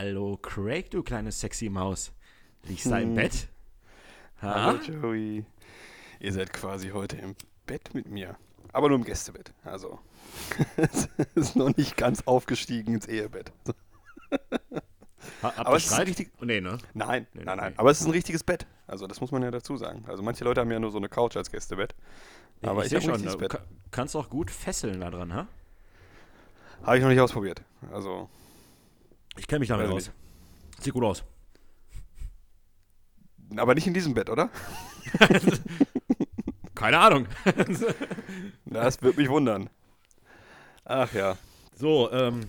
Hallo Craig, du kleine sexy Maus. Liegst da im Bett? Ha? Hallo Joey. Ihr seid quasi heute im Bett mit mir. Aber nur im Gästebett. Also, es ist noch nicht ganz aufgestiegen ins Ehebett. Ha, aber es ist ein richtig. Oh, nee, ne? Nein, nee, nein, nein. Nee. Aber es ist ein richtiges Bett. Also, das muss man ja dazu sagen. Also, manche Leute haben ja nur so eine Couch als Gästebett. Aber ich, ich habe schon. Bett. Kannst auch gut fesseln da dran, ha? Habe ich noch nicht ausprobiert. Also. Ich kenne mich damit aus. Sieht gut aus. Aber nicht in diesem Bett, oder? Keine Ahnung. das würde mich wundern. Ach ja. So, ähm.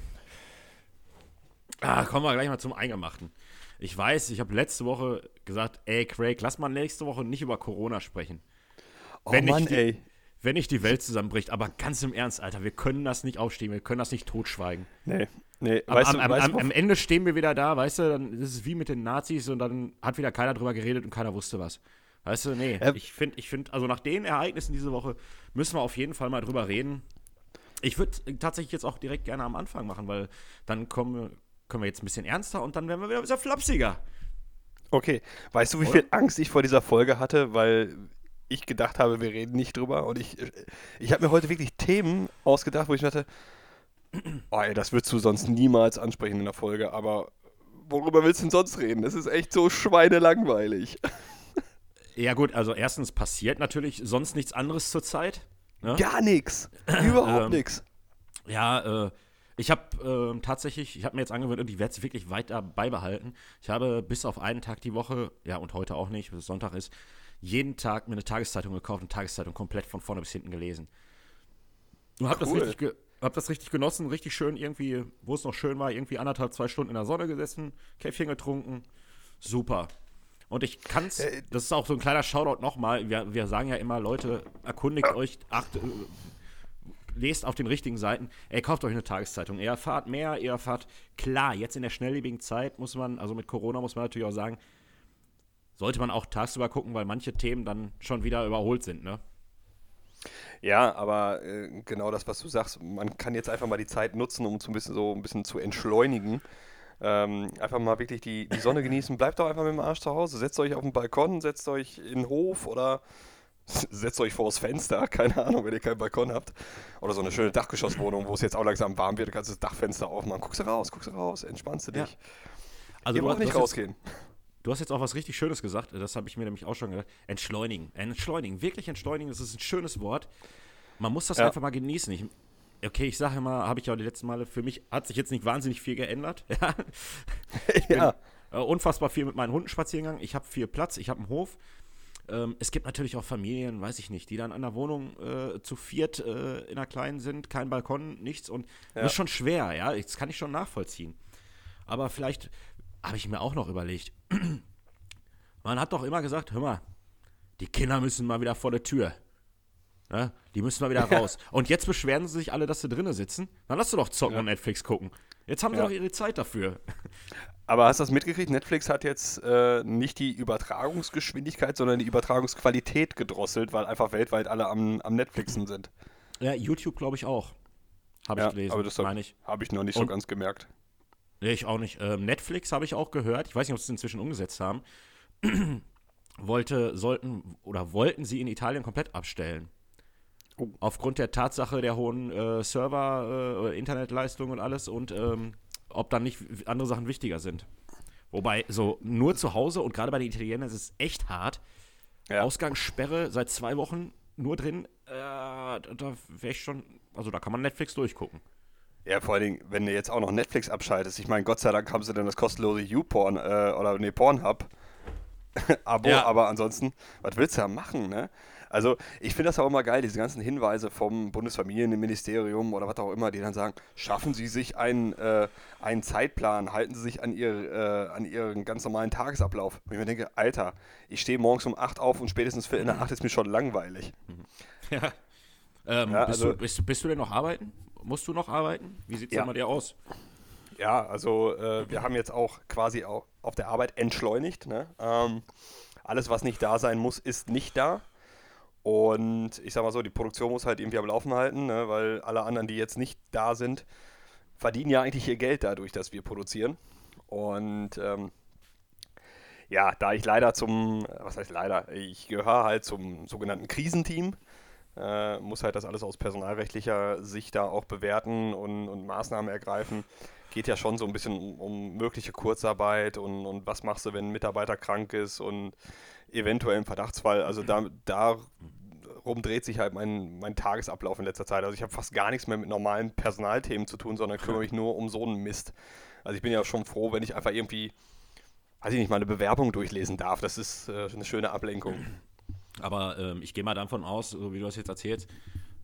Ah, kommen wir gleich mal zum Eingemachten. Ich weiß, ich habe letzte Woche gesagt, ey Craig, lass mal nächste Woche nicht über Corona sprechen. Oh wenn Mann, die, ey. Wenn nicht die Welt zusammenbricht, aber ganz im Ernst, Alter, wir können das nicht aufstehen, wir können das nicht totschweigen. Nee, nee. Am, weißt du, am, weißt am, am Ende stehen wir wieder da, weißt du, dann ist es wie mit den Nazis und dann hat wieder keiner drüber geredet und keiner wusste was. Weißt du, nee, äh, ich finde, ich finde, also nach den Ereignissen diese Woche müssen wir auf jeden Fall mal drüber reden. Ich würde tatsächlich jetzt auch direkt gerne am Anfang machen, weil dann kommen, können wir jetzt ein bisschen ernster und dann werden wir wieder ein bisschen flapsiger. Okay, weißt du, wie Oder? viel Angst ich vor dieser Folge hatte, weil ich gedacht habe, wir reden nicht drüber und ich, ich habe mir heute wirklich Themen ausgedacht, wo ich dachte, oh ey, das würdest du sonst niemals ansprechen in der Folge, aber worüber willst du denn sonst reden? Das ist echt so schweinelangweilig. Ja gut, also erstens passiert natürlich sonst nichts anderes zurzeit. Ne? Gar nichts. Überhaupt ähm, nichts. Ja, äh, ich habe äh, tatsächlich, ich habe mir jetzt angewöhnt und ich werde es wirklich weiter beibehalten. Ich habe bis auf einen Tag die Woche, ja und heute auch nicht, bis es Sonntag ist, jeden Tag mir eine Tageszeitung gekauft und Tageszeitung komplett von vorne bis hinten gelesen. Und habe cool. das, richtig hab das richtig genossen, richtig schön irgendwie, wo es noch schön war, irgendwie anderthalb, zwei Stunden in der Sonne gesessen, Käffchen getrunken. Super. Und ich kann's, äh, das ist auch so ein kleiner Shoutout nochmal. Wir, wir sagen ja immer, Leute, erkundigt euch, acht, äh, lest auf den richtigen Seiten. Ey, kauft euch eine Tageszeitung. Ihr erfahrt mehr, ihr erfahrt, klar, jetzt in der schnelllebigen Zeit muss man, also mit Corona muss man natürlich auch sagen, sollte man auch tagsüber gucken, weil manche Themen dann schon wieder überholt sind, ne? Ja, aber äh, genau das, was du sagst, man kann jetzt einfach mal die Zeit nutzen, um so ein bisschen, so ein bisschen zu entschleunigen. Ähm, einfach mal wirklich die, die Sonne genießen. Bleibt doch einfach mit dem Arsch zu Hause. Setzt euch auf den Balkon, setzt euch in den Hof oder setzt euch vors Fenster. Keine Ahnung, wenn ihr keinen Balkon habt. Oder so eine schöne Dachgeschosswohnung, wo es jetzt auch langsam warm wird. Du kannst das Dachfenster aufmachen. Guckst du raus, guckst du raus, entspannst du dich. Ja. Also Ihr braucht nicht rausgehen. Jetzt, du hast jetzt auch was richtig Schönes gesagt. Das habe ich mir nämlich auch schon gedacht. Entschleunigen. Entschleunigen. Wirklich entschleunigen. Das ist ein schönes Wort. Man muss das ja. einfach mal genießen. Ich, okay, ich sage immer, habe ich auch die letzten Male, für mich hat sich jetzt nicht wahnsinnig viel geändert. ich bin ja. äh, unfassbar viel mit meinen Hunden spazieren gegangen. Ich habe viel Platz, ich habe einen Hof. Ähm, es gibt natürlich auch Familien, weiß ich nicht, die dann an der Wohnung äh, zu viert äh, in einer kleinen sind, kein Balkon, nichts und ja. das ist schon schwer, ja, das kann ich schon nachvollziehen. Aber vielleicht habe ich mir auch noch überlegt, man hat doch immer gesagt, hör mal, die Kinder müssen mal wieder vor der Tür. Ne? Die müssen mal wieder raus. Und jetzt beschweren sie sich alle, dass sie drinnen sitzen. Dann lass du doch zocken ja. und Netflix gucken. Jetzt haben sie ja. doch ihre Zeit dafür. Aber hast du das mitgekriegt? Netflix hat jetzt äh, nicht die Übertragungsgeschwindigkeit, sondern die Übertragungsqualität gedrosselt, weil einfach weltweit alle am, am Netflixen sind. Ja, YouTube glaube ich auch. Habe ich ja, gelesen, aber das habe hab ich noch nicht und, so ganz gemerkt. Nee, ich auch nicht. Ähm, Netflix habe ich auch gehört. Ich weiß nicht, ob sie es inzwischen umgesetzt haben. Wollte, sollten oder wollten sie in Italien komplett abstellen. Oh. Aufgrund der Tatsache der hohen äh, Server, äh, Internetleistung und alles und ähm, ob dann nicht andere Sachen wichtiger sind. Wobei, so nur zu Hause und gerade bei den Italienern ist es echt hart. Ja. Ausgangssperre seit zwei Wochen nur drin, äh, da wäre ich schon, also da kann man Netflix durchgucken. Ja, vor allen Dingen, wenn du jetzt auch noch Netflix abschaltest. Ich meine, Gott sei Dank haben sie dann das kostenlose YouPorn äh, oder nee, Pornhub Abo, ja. aber ansonsten, was willst du da machen, ne? Also ich finde das auch immer geil, diese ganzen Hinweise vom Bundesfamilienministerium oder was auch immer, die dann sagen, schaffen Sie sich einen, äh, einen Zeitplan, halten Sie sich an, ihr, äh, an Ihren ganz normalen Tagesablauf. Und ich mir denke, Alter, ich stehe morgens um 8 auf und spätestens für in der 8 ist mir schon langweilig. Ja. Ähm, ja bist, also, du, bist, bist, du denn noch arbeiten? Musst du noch arbeiten? Wie sieht es ja. bei dir aus? Ja, also äh, wir haben jetzt auch quasi auch auf der Arbeit entschleunigt. Ne? Ähm, alles, was nicht da sein muss, ist nicht da. Und ich sag mal so, die Produktion muss halt irgendwie am Laufen halten, ne? weil alle anderen, die jetzt nicht da sind, verdienen ja eigentlich ihr Geld dadurch, dass wir produzieren. Und ähm, ja, da ich leider zum, was heißt leider, ich gehöre halt zum sogenannten Krisenteam, äh, muss halt das alles aus personalrechtlicher Sicht da auch bewerten und, und Maßnahmen ergreifen. Geht ja schon so ein bisschen um, um mögliche Kurzarbeit und, und was machst du, wenn ein Mitarbeiter krank ist und eventuell im Verdachtsfall. Also da, darum dreht sich halt mein, mein Tagesablauf in letzter Zeit. Also ich habe fast gar nichts mehr mit normalen Personalthemen zu tun, sondern kümmere mich nur um so einen Mist. Also ich bin ja schon froh, wenn ich einfach irgendwie, weiß ich nicht, mal eine Bewerbung durchlesen darf. Das ist äh, eine schöne Ablenkung. Aber ähm, ich gehe mal davon aus, so wie du das jetzt erzählst,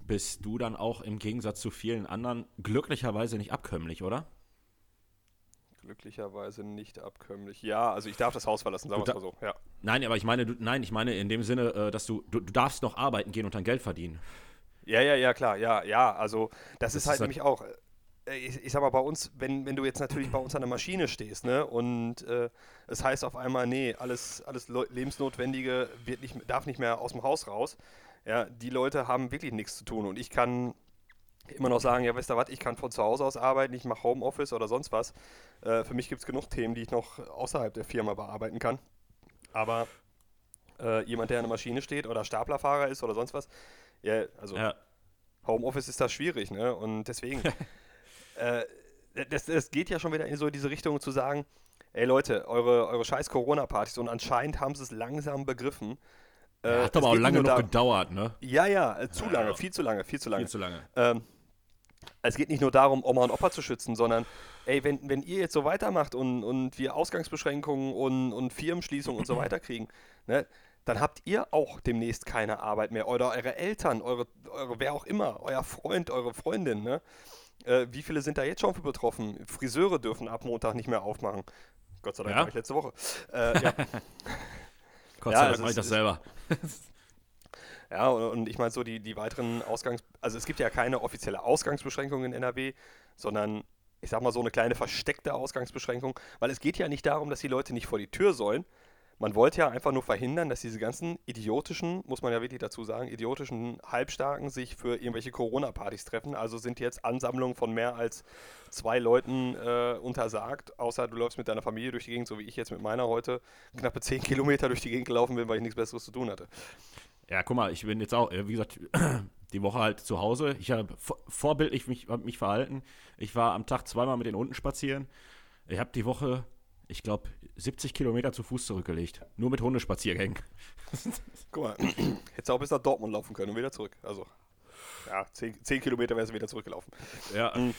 bist du dann auch im Gegensatz zu vielen anderen glücklicherweise nicht abkömmlich, oder? Glücklicherweise nicht abkömmlich. Ja, also ich darf das Haus verlassen, sagen wir es mal so. Ja. Nein, aber ich meine, du, nein, ich meine in dem Sinne, äh, dass du, du, du, darfst noch arbeiten gehen und dein Geld verdienen. Ja, ja, ja, klar, ja, ja. Also das, das ist halt ist nämlich auch. Äh, ich, ich, sag mal, bei uns, wenn, wenn du jetzt natürlich bei uns an der Maschine stehst, ne, und äh, es heißt auf einmal, nee, alles, alles Lebensnotwendige wird nicht, darf nicht mehr aus dem Haus raus, ja, die Leute haben wirklich nichts zu tun und ich kann immer noch sagen, ja, wisst ihr was, ich kann von zu Hause aus arbeiten, ich mache Homeoffice oder sonst was. Äh, für mich gibt es genug Themen, die ich noch außerhalb der Firma bearbeiten kann. Aber äh, jemand, der an der Maschine steht oder Staplerfahrer ist oder sonst was, ja, also ja. Homeoffice ist da schwierig, ne? Und deswegen, äh, das, das geht ja schon wieder in so diese Richtung zu sagen, ey Leute, eure, eure scheiß Corona-Partys und anscheinend haben sie es langsam begriffen. Ja, hat aber auch lange noch da, gedauert, ne? Ja, ja, äh, zu lange, viel zu lange, viel zu lange. Viel zu lange. Ähm, es geht nicht nur darum, Oma und Opa zu schützen, sondern, ey, wenn, wenn ihr jetzt so weitermacht und, und wir Ausgangsbeschränkungen und, und Firmenschließungen und so weiter kriegen, ne, dann habt ihr auch demnächst keine Arbeit mehr. Oder eure Eltern, eure, eure wer auch immer, euer Freund, eure Freundin, ne? Äh, wie viele sind da jetzt schon für betroffen? Friseure dürfen ab Montag nicht mehr aufmachen. Gott sei Dank ja? ich letzte Woche. Äh, ja. Gott sei Dank also mache ich das selber. Ja, und, und ich meine so die, die weiteren Ausgangs... Also es gibt ja keine offizielle Ausgangsbeschränkung in NRW, sondern ich sag mal so eine kleine versteckte Ausgangsbeschränkung, weil es geht ja nicht darum, dass die Leute nicht vor die Tür sollen. Man wollte ja einfach nur verhindern, dass diese ganzen idiotischen, muss man ja wirklich dazu sagen, idiotischen Halbstarken sich für irgendwelche Corona-Partys treffen. Also sind jetzt Ansammlungen von mehr als zwei Leuten äh, untersagt, außer du läufst mit deiner Familie durch die Gegend, so wie ich jetzt mit meiner heute knappe zehn Kilometer durch die Gegend gelaufen bin, weil ich nichts Besseres zu tun hatte. Ja, guck mal, ich bin jetzt auch, wie gesagt, die Woche halt zu Hause. Ich habe vorbildlich mich, mich verhalten. Ich war am Tag zweimal mit den Hunden spazieren. Ich habe die Woche, ich glaube, 70 Kilometer zu Fuß zurückgelegt. Nur mit Hundespaziergängen. Guck mal, hättest du auch bis nach Dortmund laufen können und wieder zurück. Also, ja, 10, 10 Kilometer wärst du wieder zurückgelaufen. Ja. Mhm.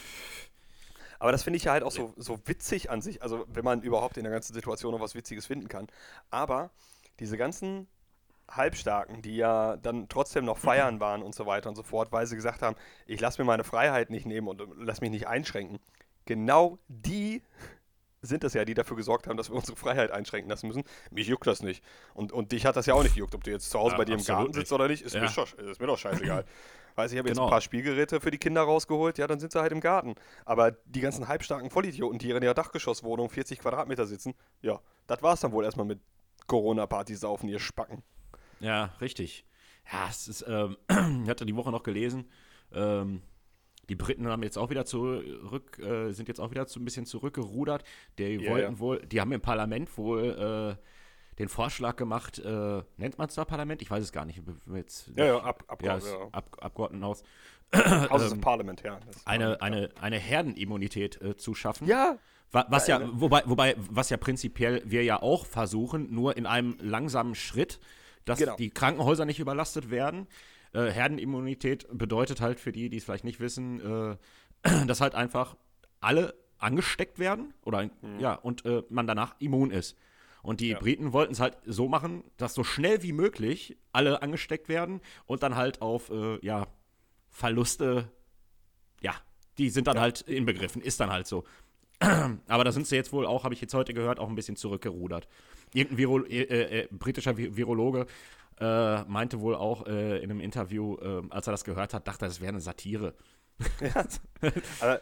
Aber das finde ich ja halt auch so, so witzig an sich, also wenn man überhaupt in der ganzen Situation noch was Witziges finden kann. Aber diese ganzen Halbstarken, die ja dann trotzdem noch feiern waren und so weiter und so fort, weil sie gesagt haben, ich lasse mir meine Freiheit nicht nehmen und lass mich nicht einschränken. Genau die sind es ja, die dafür gesorgt haben, dass wir unsere Freiheit einschränken lassen müssen. Mich juckt das nicht. Und, und dich hat das ja auch nicht gejuckt, ob du jetzt zu Hause ja, bei dir im Garten sitzt oder nicht, ist, ja. mir, schon, ist mir doch scheißegal. Weiß ich habe jetzt genau. ein paar Spielgeräte für die Kinder rausgeholt, ja, dann sind sie halt im Garten. Aber die ganzen halbstarken Vollidioten, die in ihrer Dachgeschosswohnung 40 Quadratmeter sitzen, ja, das war es dann wohl erstmal mit Corona-Party saufen, ihr Spacken. Ja, richtig. Ja, es ist, ähm, ich hatte die Woche noch gelesen, ähm, die Briten haben jetzt auch wieder zurück, äh, sind jetzt auch wieder so ein bisschen zurückgerudert. Die yeah, wollten ja. wohl, die haben im Parlament wohl äh, den Vorschlag gemacht, äh, nennt man es da Parlament? Ich weiß es gar nicht. Jetzt, ja, ja, ab, ab, ja, ja. Ab, Abgeordnetenhaus. House ähm, Parliament, ja. Eine, eine, eine Herdenimmunität äh, zu schaffen. Ja. Was ja, wobei, wobei, was ja prinzipiell wir ja auch versuchen, nur in einem langsamen Schritt dass genau. die Krankenhäuser nicht überlastet werden. Äh, Herdenimmunität bedeutet halt für die, die es vielleicht nicht wissen, äh, dass halt einfach alle angesteckt werden oder mhm. ja und äh, man danach immun ist. Und die ja. Briten wollten es halt so machen, dass so schnell wie möglich alle angesteckt werden und dann halt auf äh, ja Verluste, ja, die sind dann ja. halt inbegriffen, ist dann halt so. Aber da sind sie jetzt wohl auch, habe ich jetzt heute gehört, auch ein bisschen zurückgerudert irgendein Viro äh, äh, äh britischer Virologe äh, meinte wohl auch äh, in einem Interview, äh, als er das gehört hat, dachte er, das wäre eine Satire. Ja. Aber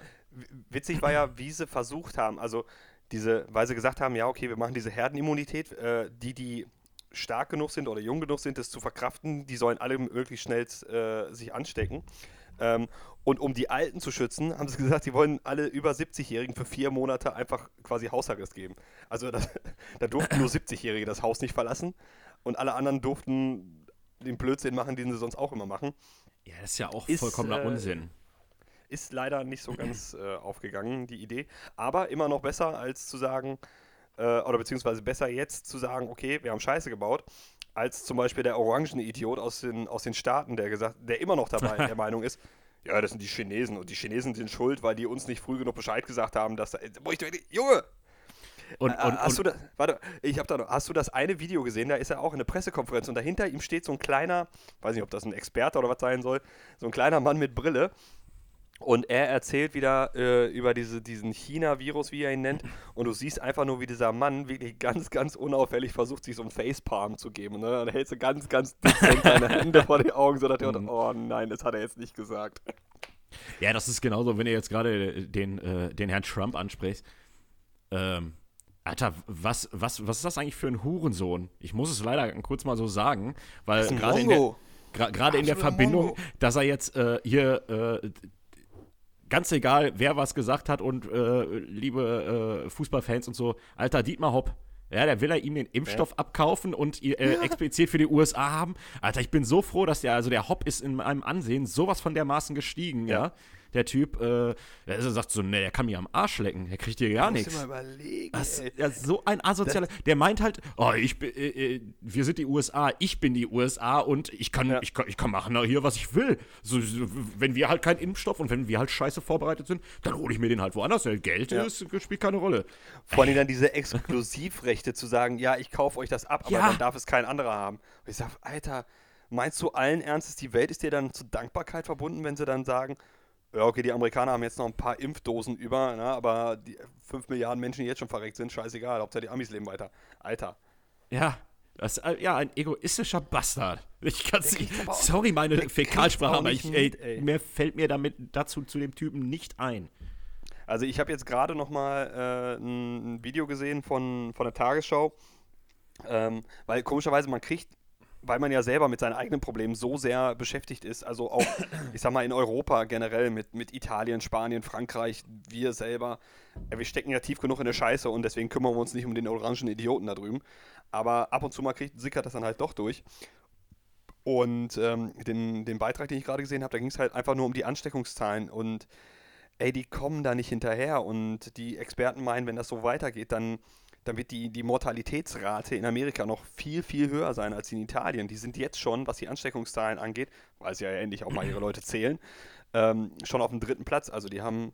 witzig war ja, wie sie versucht haben, also diese, weil sie gesagt haben, ja, okay, wir machen diese Herdenimmunität, die, die stark genug sind oder jung genug sind, das zu verkraften, die sollen alle möglichst schnell sich anstecken. Ähm, Und um die Alten zu schützen, haben sie gesagt, sie wollen alle über 70-Jährigen für vier Monate einfach quasi Hausarrest geben. Also das, da durften nur 70-Jährige das Haus nicht verlassen und alle anderen durften den Blödsinn machen, den sie sonst auch immer machen. Ja, das ist ja auch ist, vollkommener äh, Unsinn. Ist leider nicht so ganz äh, aufgegangen, die Idee. Aber immer noch besser, als zu sagen, äh, oder beziehungsweise besser jetzt zu sagen, okay, wir haben Scheiße gebaut, als zum Beispiel der Orangenidiot aus den, aus den Staaten, der gesagt, der immer noch dabei der Meinung ist, ja, das sind die Chinesen und die Chinesen sind schuld, weil die uns nicht früh genug Bescheid gesagt haben, dass da. Junge! Und, und, hast und, du das, warte, ich habe da noch, hast du das eine Video gesehen? Da ist er auch in der Pressekonferenz und dahinter ihm steht so ein kleiner, weiß nicht, ob das ein Experte oder was sein soll, so ein kleiner Mann mit Brille und er erzählt wieder äh, über diese, diesen China-Virus, wie er ihn nennt. Und du siehst einfach nur, wie dieser Mann wirklich ganz, ganz unauffällig versucht, sich so ein Facepalm zu geben. Ne? Dann hältst du ganz, ganz dezent seine Hände vor die Augen, so dass er, mhm. oh nein, das hat er jetzt nicht gesagt. Ja, das ist genauso, wenn ihr jetzt gerade den, äh, den Herrn Trump anspricht. Ähm, Alter, was, was, was ist das eigentlich für ein Hurensohn? Ich muss es leider kurz mal so sagen, weil gerade in der, gerade in der Verbindung, Mongo. dass er jetzt äh, hier äh, ganz egal, wer was gesagt hat und äh, liebe äh, Fußballfans und so, alter Dietmar Hopp. Ja, der will er ihm den Impfstoff ja. abkaufen und äh, ja. explizit für die USA haben. Alter, ich bin so froh, dass der, also der Hopp ist in meinem Ansehen sowas von dermaßen gestiegen, ja. ja der Typ, äh, der sagt so, ne, der kann mir am Arsch lecken, der kriegt hier gar nichts. Überlegen, das, ja, so ein asozialer, der meint halt, oh, ich bin, äh, äh, wir sind die USA, ich bin die USA und ich kann, ja. ich kann, ich kann machen hier, was ich will. So, so, wenn wir halt keinen Impfstoff und wenn wir halt scheiße vorbereitet sind, dann hole ich mir den halt woanders. Geld ja. ist, spielt keine Rolle. Vor allem dann diese Exklusivrechte zu sagen, ja, ich kaufe euch das ab, aber dann darf es kein anderer haben. Und ich sage, Alter, meinst du allen Ernstes, die Welt ist dir dann zu Dankbarkeit verbunden, wenn sie dann sagen, ja, okay, die Amerikaner haben jetzt noch ein paar Impfdosen über, ne, aber die 5 Milliarden Menschen, die jetzt schon verreckt sind, scheißegal, Hauptsache die Amis leben weiter. Alter. Ja, das ist ja ein egoistischer Bastard. Ich kann's nicht, sorry, meine Fäkalsprache, aber ich, mit, ey, mir fällt mir damit dazu zu dem Typen nicht ein. Also ich habe jetzt gerade noch mal äh, ein Video gesehen von, von der Tagesschau, ähm, weil komischerweise man kriegt weil man ja selber mit seinen eigenen Problemen so sehr beschäftigt ist, also auch, ich sag mal, in Europa generell mit, mit Italien, Spanien, Frankreich, wir selber, ja, wir stecken ja tief genug in der Scheiße und deswegen kümmern wir uns nicht um den orangen Idioten da drüben. Aber ab und zu mal kriegt, sickert das dann halt doch durch. Und ähm, den, den Beitrag, den ich gerade gesehen habe, da ging es halt einfach nur um die Ansteckungszahlen und ey, die kommen da nicht hinterher und die Experten meinen, wenn das so weitergeht, dann dann wird die, die Mortalitätsrate in Amerika noch viel, viel höher sein als in Italien. Die sind jetzt schon, was die Ansteckungszahlen angeht, weil sie ja endlich auch mal ihre Leute zählen, ähm, schon auf dem dritten Platz. Also die haben,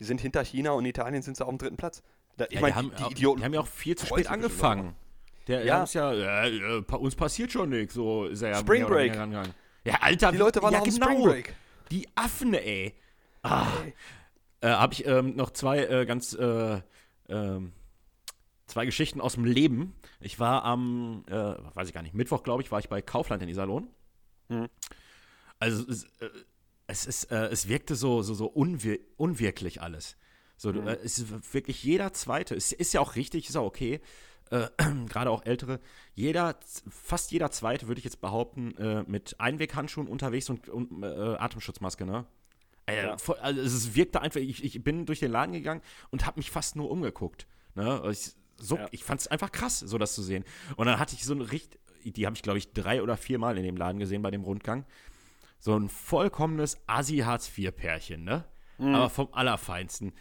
die sind hinter China und in Italien sind sie auf dem dritten Platz. Da, ich ja, meine, die, die, Idioten. Die haben ja auch viel zu spät angefangen. Der ja. ist ja, äh, äh, uns passiert schon nichts. So ist er ja Spring Break. Ja, Alter, die Leute waren ja, genau. Spring Break. Die Affen, ey. Ah. Äh, Habe ich ähm, noch zwei äh, ganz äh, ähm, zwei Geschichten aus dem Leben. Ich war am, äh, weiß ich gar nicht, Mittwoch, glaube ich, war ich bei Kaufland in Iserlohn. Mhm. Also es, äh, es, ist, äh, es wirkte so, so, so unwir unwirklich alles. So, mhm. es ist wirklich jeder Zweite, es ist ja auch richtig, ist auch okay, äh, gerade auch Ältere, jeder, fast jeder Zweite, würde ich jetzt behaupten, äh, mit Einweghandschuhen unterwegs und, und äh, Atemschutzmaske, ne? Ja. also es wirkte einfach, ich, ich bin durch den Laden gegangen und habe mich fast nur umgeguckt. Ne? Ich, so, ja. ich fand es einfach krass, so das zu sehen. Und dann hatte ich so ein richtig, die habe ich glaube ich drei oder vier Mal in dem Laden gesehen bei dem Rundgang. So ein vollkommenes Assi-Hartz-IV-Pärchen, ne? Mhm. Aber vom Allerfeinsten.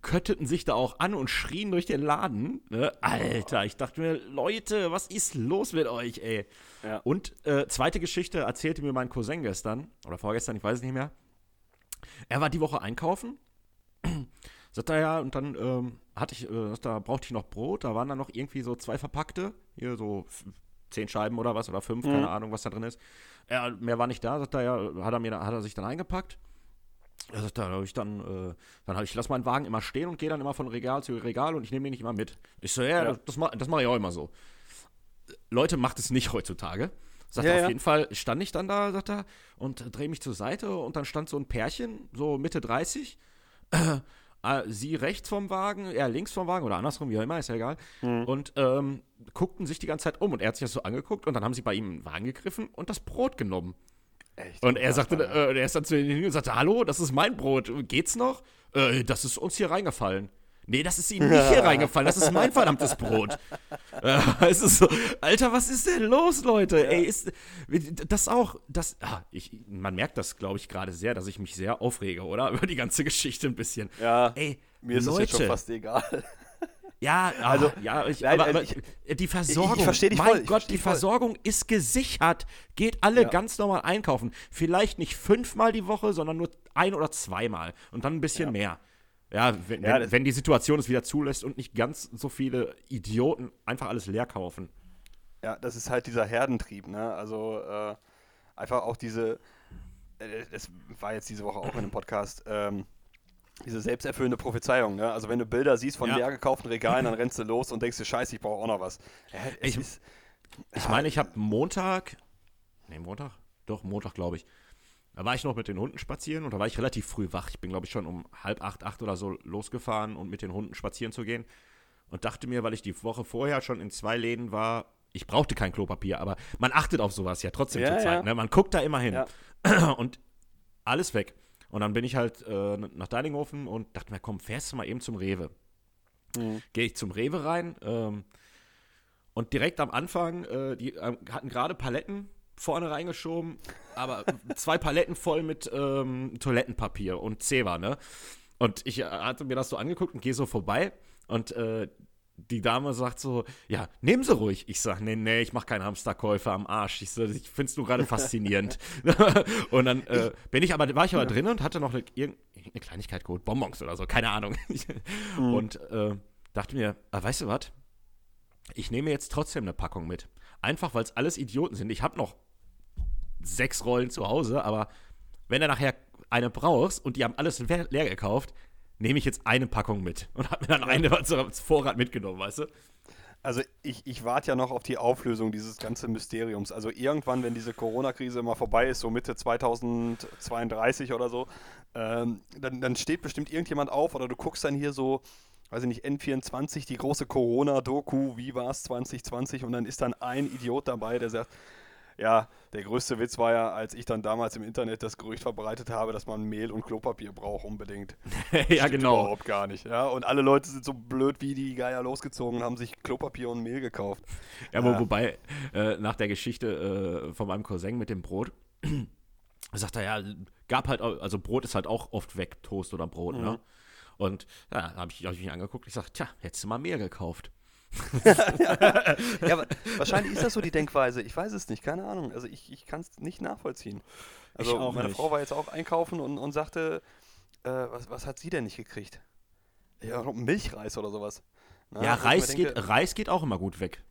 Kötteten sich da auch an und schrien durch den Laden. Ne? Alter, ich dachte mir, Leute, was ist los mit euch, ey? Ja. Und äh, zweite Geschichte erzählte mir mein Cousin gestern oder vorgestern, ich weiß es nicht mehr. Er war die Woche einkaufen Sagt er ja, und dann ähm, hatte ich, äh, da brauchte ich noch Brot, da waren dann noch irgendwie so zwei verpackte, hier so zehn Scheiben oder was, oder fünf, mhm. keine Ahnung, was da drin ist. Er, mehr war nicht da, sagt er ja, hat er, mir, hat er sich dann eingepackt. Er sagt, da ich dann, äh, dann habe ich, lass meinen Wagen immer stehen und gehe dann immer von Regal zu Regal und ich nehme ihn nicht immer mit. Ich so, ja, ja. das, das mache mach ich auch immer so. Leute, macht es nicht heutzutage. Sagt ja, er, auf ja. jeden Fall stand ich dann da, sagt er, und drehe mich zur Seite und dann stand so ein Pärchen, so Mitte 30, Ah, sie rechts vom Wagen, er links vom Wagen oder andersrum, wie auch immer, ist ja egal. Mhm. Und ähm, guckten sich die ganze Zeit um und er hat sich das so angeguckt und dann haben sie bei ihm einen Wagen gegriffen und das Brot genommen. Echt? Und er sagte, äh, er ist dann zu ihm und sagte, hallo, das ist mein Brot, geht's noch? Äh, das ist uns hier reingefallen. Nee, das ist ihnen nicht hier reingefallen. Das ist mein verdammtes Brot. Äh, es ist so, Alter, was ist denn los, Leute? Ja. Ey, ist das auch, das, ah, ich, man merkt das, glaube ich, gerade sehr, dass ich mich sehr aufrege, oder? Über die ganze Geschichte ein bisschen. Ja, Ey, mir ist Leute, das jetzt schon fast egal. Ja, ah, also, ja, ich, nein, aber, aber ich, die Versorgung, ich, ich verstehe dich mein voll, Gott, die Versorgung voll. ist gesichert. Geht alle ja. ganz normal einkaufen. Vielleicht nicht fünfmal die Woche, sondern nur ein oder zweimal und dann ein bisschen ja. mehr. Ja, wenn, ja, wenn, wenn, die Situation es wieder zulässt und nicht ganz so viele Idioten einfach alles leer kaufen. Ja, das ist halt dieser Herdentrieb, ne? Also äh, einfach auch diese, äh, das war jetzt diese Woche auch in einem Podcast, ähm, diese selbsterfüllende Prophezeiung, ne? Also wenn du Bilder siehst von ja. leer gekauften Regalen, dann rennst du los und denkst dir, scheiße, ich brauche auch noch was. Ja, ich, ist, ich meine, ich habe Montag, nee, Montag? Doch, Montag, glaube ich. Da war ich noch mit den Hunden spazieren und da war ich relativ früh wach. Ich bin, glaube ich, schon um halb acht, acht oder so losgefahren, um mit den Hunden spazieren zu gehen. Und dachte mir, weil ich die Woche vorher schon in zwei Läden war, ich brauchte kein Klopapier, aber man achtet auf sowas ja trotzdem ja, zur Zeit. Ja. Ne? Man guckt da immer hin. Ja. Und alles weg. Und dann bin ich halt äh, nach Deininghofen und dachte mir, komm, fährst du mal eben zum Rewe. Mhm. Gehe ich zum Rewe rein ähm, und direkt am Anfang, äh, die äh, hatten gerade Paletten vorne reingeschoben, aber zwei Paletten voll mit ähm, Toilettenpapier und Zewa, ne? Und ich äh, hatte mir das so angeguckt und gehe so vorbei und äh, die Dame sagt so, ja, nehmen Sie ruhig. Ich sage, nee, nee, ich mache keinen Hamsterkäufer am Arsch. Ich, so, ich finde es nur gerade faszinierend. und dann äh, bin ich aber, war ich aber drin und hatte noch eine, irgendeine Kleinigkeit geholt, Bonbons oder so, keine Ahnung. mhm. Und äh, dachte mir, ah, weißt du was? Ich nehme jetzt trotzdem eine Packung mit. Einfach, weil es alles Idioten sind. Ich habe noch sechs Rollen zu Hause, aber wenn du nachher eine brauchst und die haben alles leer, leer gekauft, nehme ich jetzt eine Packung mit und habe mir dann eine als Vorrat mitgenommen, weißt du? Also ich, ich warte ja noch auf die Auflösung dieses ganzen Mysteriums. Also irgendwann, wenn diese Corona-Krise mal vorbei ist, so Mitte 2032 oder so, ähm, dann, dann steht bestimmt irgendjemand auf oder du guckst dann hier so, weiß ich nicht, N24, die große Corona-Doku, wie war es 2020 und dann ist dann ein Idiot dabei, der sagt, ja, der größte Witz war ja, als ich dann damals im Internet das Gerücht verbreitet habe, dass man Mehl und Klopapier braucht unbedingt. ja, genau. Überhaupt gar nicht. Ja, und alle Leute sind so blöd wie die Geier losgezogen und haben sich Klopapier und Mehl gekauft. Ja, ja. wobei, äh, nach der Geschichte äh, von meinem Cousin mit dem Brot, sagt er ja, gab halt, also Brot ist halt auch oft weg, Toast oder Brot, ne? mhm. ne? Und ja, habe ich, hab ich mich angeguckt, ich sag, tja, hättest du mal mehr gekauft ja, aber wahrscheinlich ist das so die Denkweise. Ich weiß es nicht, keine Ahnung. Also ich, ich kann es nicht nachvollziehen. Also meine nicht. Frau war jetzt auch einkaufen und, und sagte, äh, was, was hat sie denn nicht gekriegt? Ja, Milchreis oder sowas. Na, ja, Reis, denke, geht, Reis geht auch immer gut weg.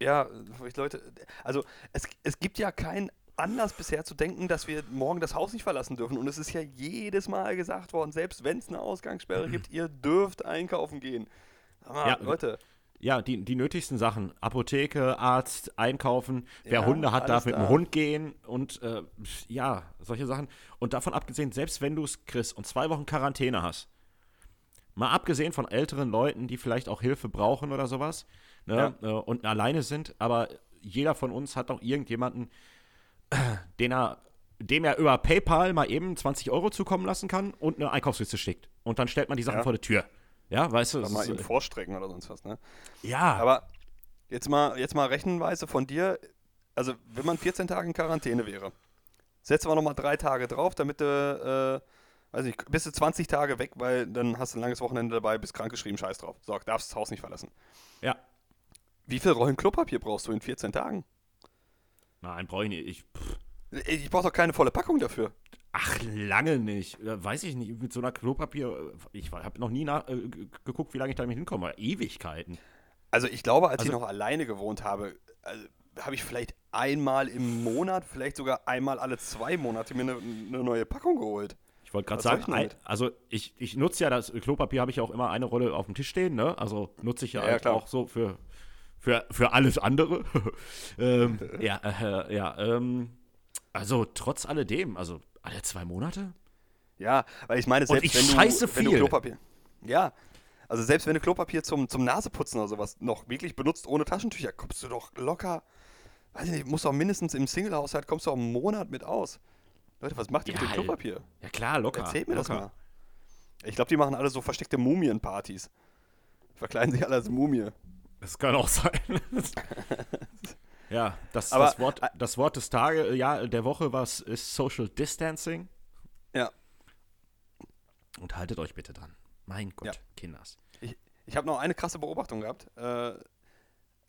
Ja, Leute, also es, es gibt ja keinen Anlass bisher zu denken, dass wir morgen das Haus nicht verlassen dürfen. Und es ist ja jedes Mal gesagt worden, selbst wenn es eine Ausgangssperre gibt, ihr dürft einkaufen gehen. Aber ja, Leute, ja, die, die nötigsten Sachen. Apotheke, Arzt, Einkaufen. Wer ja, Hunde hat, darf mit da. dem Hund gehen und äh, ja, solche Sachen. Und davon abgesehen, selbst wenn du es kriegst und zwei Wochen Quarantäne hast, mal abgesehen von älteren Leuten, die vielleicht auch Hilfe brauchen oder sowas ne, ja. äh, und alleine sind, aber jeder von uns hat auch irgendjemanden, den er, dem er über PayPal mal eben 20 Euro zukommen lassen kann und eine Einkaufsliste schickt. Und dann stellt man die Sachen ja. vor die Tür. Ja, weißt du. Oder mal eben vorstrecken oder sonst was, ne? Ja. Aber jetzt mal, jetzt mal Rechenweise von dir. Also, wenn man 14 Tage in Quarantäne wäre, setzen wir nochmal drei Tage drauf, damit du, äh, weiß nicht, bist du 20 Tage weg, weil dann hast du ein langes Wochenende dabei, bist krankgeschrieben, scheiß drauf. So, darfst das Haus nicht verlassen. Ja. Wie viel Rollen Klopapier brauchst du in 14 Tagen? Nein, brauche ich nicht. Ich, ich brauche doch keine volle Packung dafür. Ach, lange nicht. Weiß ich nicht. Mit so einer Klopapier. Ich habe noch nie nach, äh, geguckt, wie lange ich damit hinkomme. Ewigkeiten. Also, ich glaube, als also, ich noch alleine gewohnt habe, also, habe ich vielleicht einmal im Monat, vielleicht sogar einmal alle zwei Monate mir eine, eine neue Packung geholt. Ich wollte gerade sagen, ein, also ich, ich nutze ja das Klopapier, habe ich ja auch immer eine Rolle auf dem Tisch stehen, ne? Also nutze ich ja, ja halt auch so für, für, für alles andere. ähm, ja, äh, ja, ähm, also trotz alledem, also alle zwei Monate? Ja, weil ich meine, selbst ich wenn, du, wenn du Klopapier. Ja, also selbst wenn du Klopapier zum, zum Naseputzen oder sowas noch wirklich benutzt ohne Taschentücher, kommst du doch locker, weiß ich nicht, musst auch mindestens im Single-Haushalt kommst du auch einen Monat mit aus. Leute, was macht ihr Ja, mit dem Klopapier? Ja klar, locker. Erzählt mir das locker. mal. Ich glaube, die machen alle so versteckte Mumienpartys. Verkleiden sich alle als Mumie. Das kann auch sein. ja, das, Aber- das, Wort, das Wort des Tages, ja, der Woche was ist Social Distancing. Ja. Und haltet euch bitte dran. Mein Gott, Ja. Kinders. Ich, ich habe noch eine krasse Beobachtung gehabt. Äh,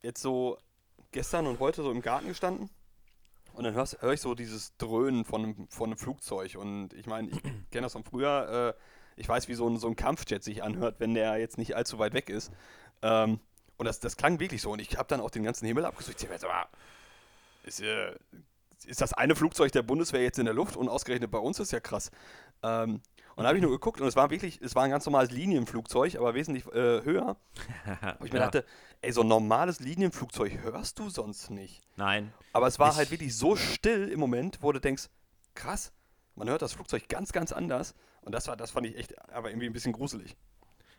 jetzt so gestern und heute so im Garten gestanden. Und dann höre ich so dieses Dröhnen von einem, von einem Flugzeug. Und ich meine, ich kenne das von früher. Äh, ich weiß, wie so ein, so ein Kampfjet sich anhört, wenn der jetzt nicht allzu weit weg ist. Ähm, und das, das klang wirklich so. Und ich habe dann auch den ganzen Himmel abgesucht. Ich dachte, ist, äh, ist das eine Flugzeug der Bundeswehr jetzt in der Luft und ausgerechnet bei uns ist ja krass. Ähm, und da habe ich nur geguckt und es war wirklich, es war ein ganz normales Linienflugzeug, aber wesentlich äh, höher. Wo ich mir Ja. dachte, ey, so ein normales Linienflugzeug hörst du sonst nicht. Nein. Aber es war Ich- halt wirklich so still im Moment, wo du denkst, krass, man hört das Flugzeug ganz, ganz anders. Und das war, das fand ich echt, aber irgendwie ein bisschen gruselig.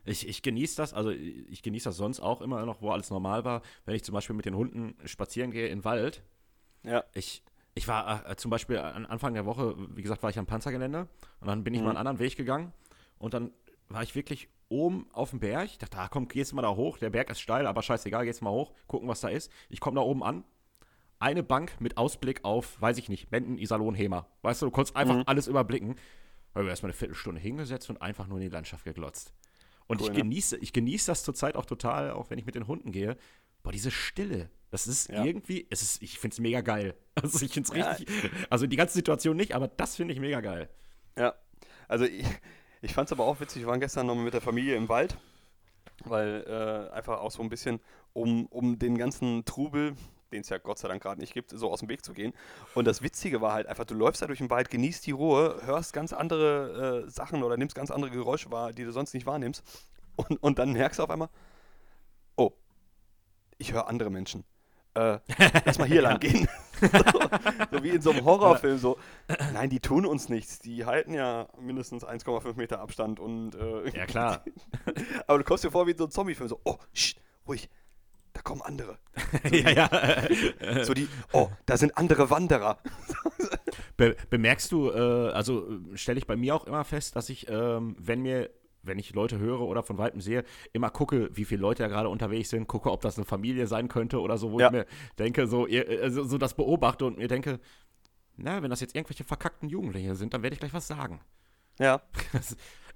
Ich, ich genieße das, also ich genieße das sonst auch immer noch, wo alles normal war. Wenn ich zum Beispiel mit den Hunden spazieren gehe in den Wald. Ja. Ich, ich war äh, zum Beispiel an Anfang der Woche, wie gesagt, war ich am Panzergelände und dann bin ich Mhm. mal einen anderen Weg gegangen und dann war ich wirklich oben auf dem Berg. Ich dachte, ah, komm, gehst mal da hoch. Der Berg ist steil, aber scheißegal, gehst mal hoch, gucken, was da ist. Ich komme da oben an. Eine Bank mit Ausblick auf, weiß ich nicht, Menden, Iserlohn, Hemer. Weißt du, du konntest einfach Mhm. alles überblicken. Habe ich erstmal eine Viertelstunde hingesetzt und einfach nur in die Landschaft geglotzt. Und Cool, ich ne? genieße, ich genieße das zurzeit auch total, auch wenn ich mit den Hunden gehe. Boah, diese Stille. Das ist Ja. irgendwie, es ist, ich finde es mega geil. Also ich finde es Ja. richtig, also die ganze Situation nicht, aber das finde ich mega geil. Ja, also ich, ich fand es aber auch witzig, wir waren gestern noch mit der Familie im Wald, weil äh, einfach auch so ein bisschen, um, um den ganzen Trubel, den es ja Gott sei Dank gerade nicht gibt, so aus dem Weg zu gehen. Und das Witzige war halt einfach, du läufst da durch den Wald, genießt die Ruhe, hörst ganz andere äh, Sachen oder nimmst ganz andere Geräusche wahr, die du sonst nicht wahrnimmst. Und, und dann merkst du auf einmal, oh, ich höre andere Menschen. Äh, lass mal hier lang gehen. so, so wie in so einem Horrorfilm. So, nein, die tun uns nichts. Die halten ja mindestens 1,5 Meter Abstand und. Äh, Ja, klar. aber du kommst dir vor wie in so ein Zombie-Film. So, oh, sch, ruhig. Da kommen andere. ja, ja. So die, oh, da sind andere Wanderer. Be bemerkst du, äh, also äh, stelle ich bei mir auch immer fest, dass ich, ähm, wenn mir, wenn ich Leute höre oder von Weitem sehe, immer gucke, wie viele Leute da gerade unterwegs sind, gucke, ob das eine Familie sein könnte oder so, wo Ja. ich mir denke, so, äh, so, so das beobachte und mir denke, na, wenn das jetzt irgendwelche verkackten Jugendliche sind, dann werde ich gleich was sagen. Ja.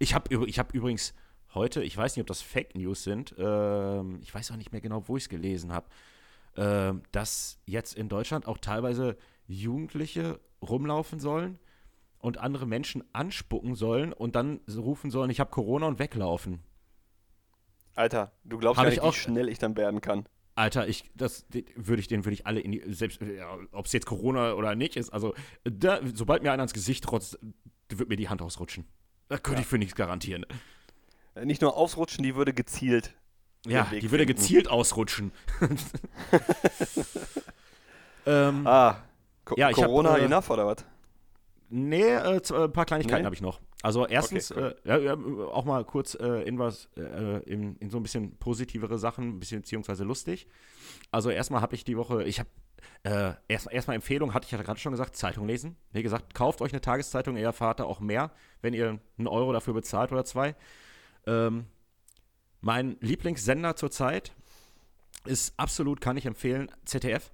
Ich habe ich hab übrigens heute, ich weiß nicht, ob das Fake News sind, ähm, ich weiß auch nicht mehr genau, wo ich es gelesen habe, ähm, dass jetzt in Deutschland auch teilweise Jugendliche rumlaufen sollen und andere Menschen anspucken sollen und dann rufen sollen, ich habe Corona und weglaufen. Alter, du glaubst Hab gar nicht, wie auch- schnell ich dann werden kann. Alter, ich, das würde ich den, würde ich alle in die, selbst, ja, ob es jetzt Corona oder nicht ist, also, da, sobald mir einer ins Gesicht rotzt, wird mir die Hand ausrutschen. Da könnte Ja. ich für nichts garantieren. Äh, Nicht nur ausrutschen, die würde gezielt. Ja, die würde finden. gezielt ausrutschen. ähm, Ah, Co Ja, ich hab, Corona äh, enough oder was? nee, äh, z- äh, ein paar Kleinigkeiten Nee? habe ich noch. Also erstens, Okay, äh, ja, auch mal kurz äh, in was, äh, in, in so ein bisschen positivere Sachen, ein bisschen beziehungsweise lustig. Also erstmal habe ich die Woche, ich habe äh, erst, erstmal Empfehlung, hatte ich ja gerade schon gesagt, Zeitung lesen. Wie gesagt, kauft euch eine Tageszeitung, ihr erfahrt da auch mehr, wenn ihr einen Euro dafür bezahlt oder zwei. Ähm, mein Lieblingssender zurzeit ist absolut, kann ich empfehlen, ZDF.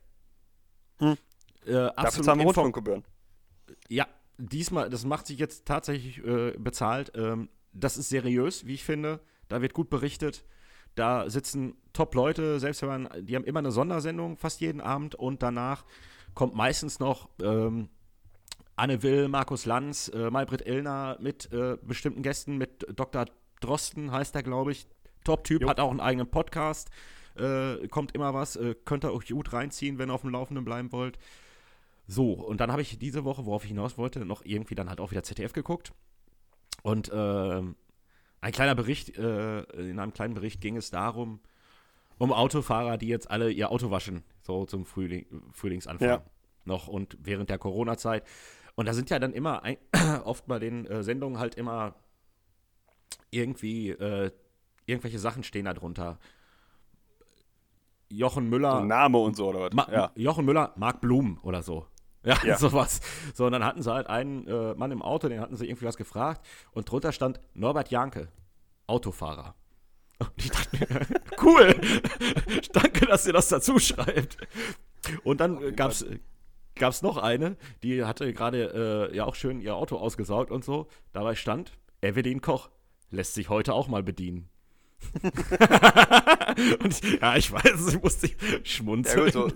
Hm. Äh, Dafür zahlen wir Rundfunkgebühren. ja, diesmal, das macht sich jetzt tatsächlich äh, bezahlt. Ähm, das ist seriös, wie ich finde. Da wird gut berichtet. Da sitzen Top-Leute, selbst wenn man, die haben immer eine Sondersendung, fast jeden Abend. Und danach kommt meistens noch ähm, Anne Will, Markus Lanz, äh, Maybrit Illner mit äh, bestimmten Gästen, mit Dr. Drosten heißt er, glaube ich. Top-Typ, hat auch einen eigenen Podcast. Äh, kommt immer was, äh, könnt ihr euch gut reinziehen, wenn ihr auf dem Laufenden bleiben wollt. So, und dann habe ich diese Woche, worauf ich hinaus wollte, noch irgendwie dann halt auch wieder ZDF geguckt. Und ähm, ein kleiner Bericht, äh, in einem kleinen Bericht ging es darum, um Autofahrer, die jetzt alle ihr Auto waschen, so zum Frühling, Frühlingsanfang Ja. noch und während der Corona-Zeit. Und da sind ja dann immer, ein, oft bei den äh, Sendungen halt immer irgendwie, äh, irgendwelche Sachen stehen da drunter. Jochen Müller, So Name und so oder was? Ma ja. Jochen Müller, Marc Blum oder so. Ja, ja, sowas. So, und dann hatten sie halt einen äh, Mann im Auto, den hatten sie irgendwie was gefragt und drunter stand Norbert Janke, Autofahrer. Und ich dachte mir, cool, danke, dass ihr das dazu schreibt. Und dann äh, gab es noch eine, die hatte gerade äh, ja auch schön ihr Auto ausgesaugt und so. Dabei stand, Evelyn Koch lässt sich heute auch mal bedienen. ich, ja, ich weiß, ich musste schmunzeln. Ja, so,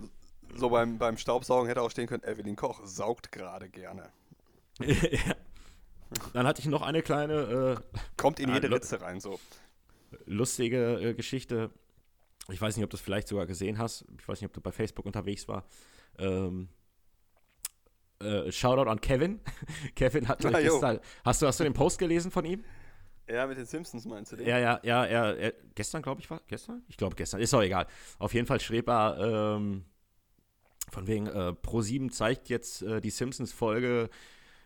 so beim, beim Staubsaugen hätte auch stehen können, Evelyn Koch saugt gerade gerne. ja. Dann hatte ich noch eine kleine. Äh, Kommt in jede Ritze rein, so. Lustige äh, Geschichte. Ich weiß nicht, ob du das vielleicht sogar gesehen hast. Ich weiß nicht, ob du bei Facebook unterwegs war. Ähm, äh, Shoutout an Kevin. Kevin hat ja, gestern. Hast du, hast du den Post gelesen von ihm? Ja, mit den Simpsons meinst du den? Ja, ja, ja, er gestern, glaube ich, war. Gestern? Ich glaube gestern. Ist auch egal. Auf jeden Fall schrieb er, ähm, von wegen, äh, Pro7 zeigt jetzt äh, die Simpsons-Folge,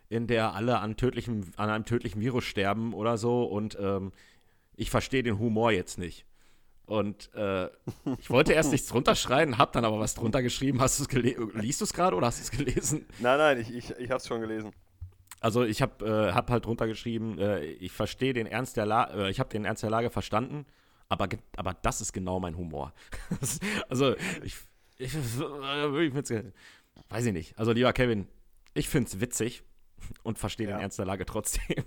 in der alle an, tödlichem, an einem tödlichen Virus sterben oder so und ähm, ich verstehe den Humor jetzt nicht. Und äh, ich wollte erst nichts drunter schreien, hab dann aber was drunter geschrieben. Hast du es gelesen? Liest du es gerade oder hast du es gelesen? Nein, nein, ich, ich, ich habe es schon gelesen. Also ich habe äh, hab halt drunter geschrieben, äh, ich verstehe den Ernst der Lage, äh, ich habe den Ernst der Lage verstanden, aber, aber das ist genau mein Humor. also ich, ich, ich weiß ich nicht. Also lieber Kevin, ich finde es witzig und verstehe ja. den Ernst der Lage trotzdem.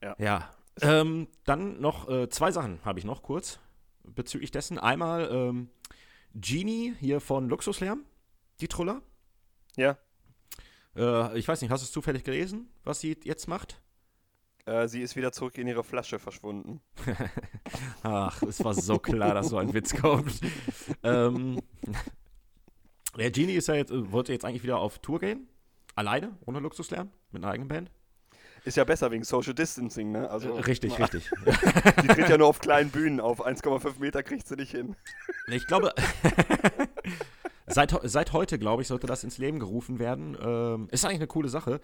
ja. ja. Ähm, dann noch äh, zwei Sachen habe ich noch kurz bezüglich dessen. Einmal ähm, Genie hier von Luxuslärm, die Truller. Ja. Äh, ich weiß nicht, hast du es zufällig gelesen, was sie jetzt macht? Äh, sie ist wieder zurück in ihre Flasche verschwunden. Ach, es war so klar, dass so ein Witz kommt. ähm, der Genie ist ja jetzt, wollte jetzt eigentlich wieder auf Tour gehen. Alleine, ohne Luxuslärm, mit einer eigenen Band. Ist ja besser wegen Social Distancing, ne? Also, richtig, na, richtig. Die tritt ja nur auf kleinen Bühnen auf. 1,5 Meter kriegt sie nicht hin. Ich glaube, seit, seit heute, glaube ich, sollte das ins Leben gerufen werden. Ähm, ist eigentlich eine coole Sache.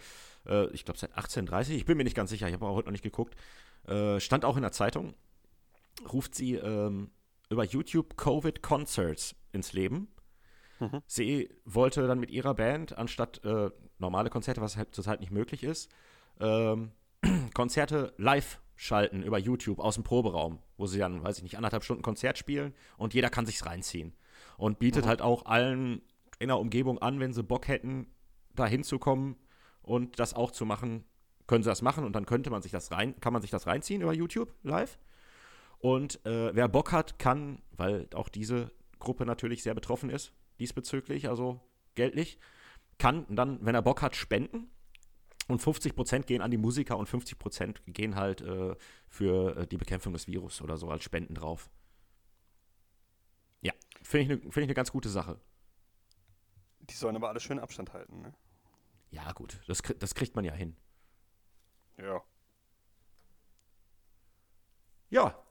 Äh, ich glaube, seit 1830. Ich bin mir nicht ganz sicher. Ich habe auch heute noch nicht geguckt. Äh, stand auch in der Zeitung. Ruft sie ähm, über YouTube Covid Concerts ins Leben. Mhm. Sie wollte dann mit ihrer Band, anstatt äh, normale Konzerte, was halt zurzeit nicht möglich ist, ähm, Konzerte live schalten über YouTube aus dem Proberaum, wo sie dann, weiß ich nicht, anderthalb Stunden Konzert spielen und jeder kann sich's reinziehen. Und bietet mhm. halt auch allen in der Umgebung an, wenn sie Bock hätten, da hinzukommen und das auch zu machen, können sie das machen und dann könnte man sich das rein, kann man sich das reinziehen über YouTube live. Und äh, wer Bock hat, kann, weil auch diese Gruppe natürlich sehr betroffen ist, diesbezüglich, also geldlich, kann dann, wenn er Bock hat, spenden und 50% gehen an die Musiker und 50% gehen halt äh, für äh, die Bekämpfung des Virus oder so als Spenden drauf. Finde ich eine find ne ganz gute Sache. Die sollen aber alle schön Abstand halten, ne? Ja, gut, das, das kriegt man ja hin. Ja. Ja.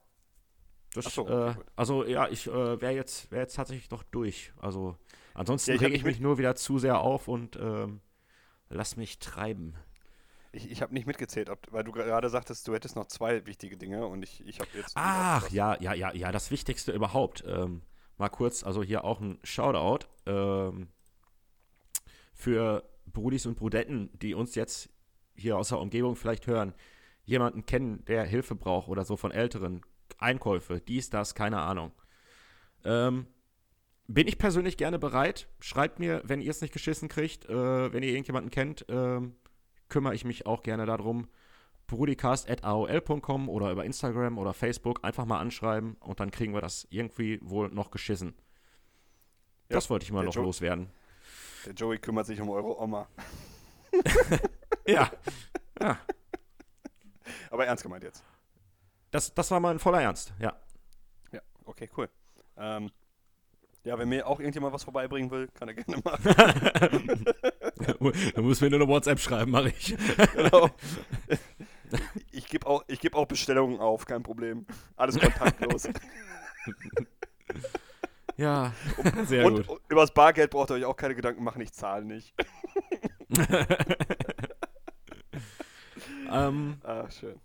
Das, so, äh, also ja, ich äh, wäre jetzt, wär jetzt tatsächlich doch durch. Also ansonsten ja, rege ich mich nur wieder zu sehr auf und ähm, lass mich treiben. Ich, ich habe nicht mitgezählt, ob, weil du gerade sagtest, du hättest noch zwei wichtige Dinge und ich, ich habe jetzt. Ach, ja, ja, ja, ja, das Wichtigste überhaupt. Ähm, mal kurz, also hier auch ein Shoutout ähm, für Brudis und Brudetten, die uns jetzt hier aus der Umgebung vielleicht hören. Jemanden kennen, der Hilfe braucht oder so von Älteren. Einkäufe, dies, das, keine Ahnung. Ähm, bin ich persönlich gerne bereit. Schreibt mir, wenn ihr es nicht geschissen kriegt, äh, wenn ihr irgendjemanden kennt, ähm, kümmere ich mich auch gerne darum. brudicast.aol.com oder über Instagram oder Facebook einfach mal anschreiben und dann kriegen wir das irgendwie wohl noch geschissen. Ja, das wollte ich mal noch jo loswerden. Der Joey kümmert sich um eure Oma. ja. ja. Aber ernst gemeint jetzt. Das, das war mal ein voller Ernst, ja. Ja, okay, cool. Ähm, ja, wenn mir auch irgendjemand was vorbeibringen will, kann er gerne machen. da muss mir nur eine WhatsApp schreiben, mache ich. genau. Ich gebe auch, geb auch Bestellungen auf, kein Problem. Alles kontaktlos. ja, sehr und, gut. Und übers Bargeld braucht ihr euch auch keine Gedanken machen, ich zahle nicht. ähm, ah, schön.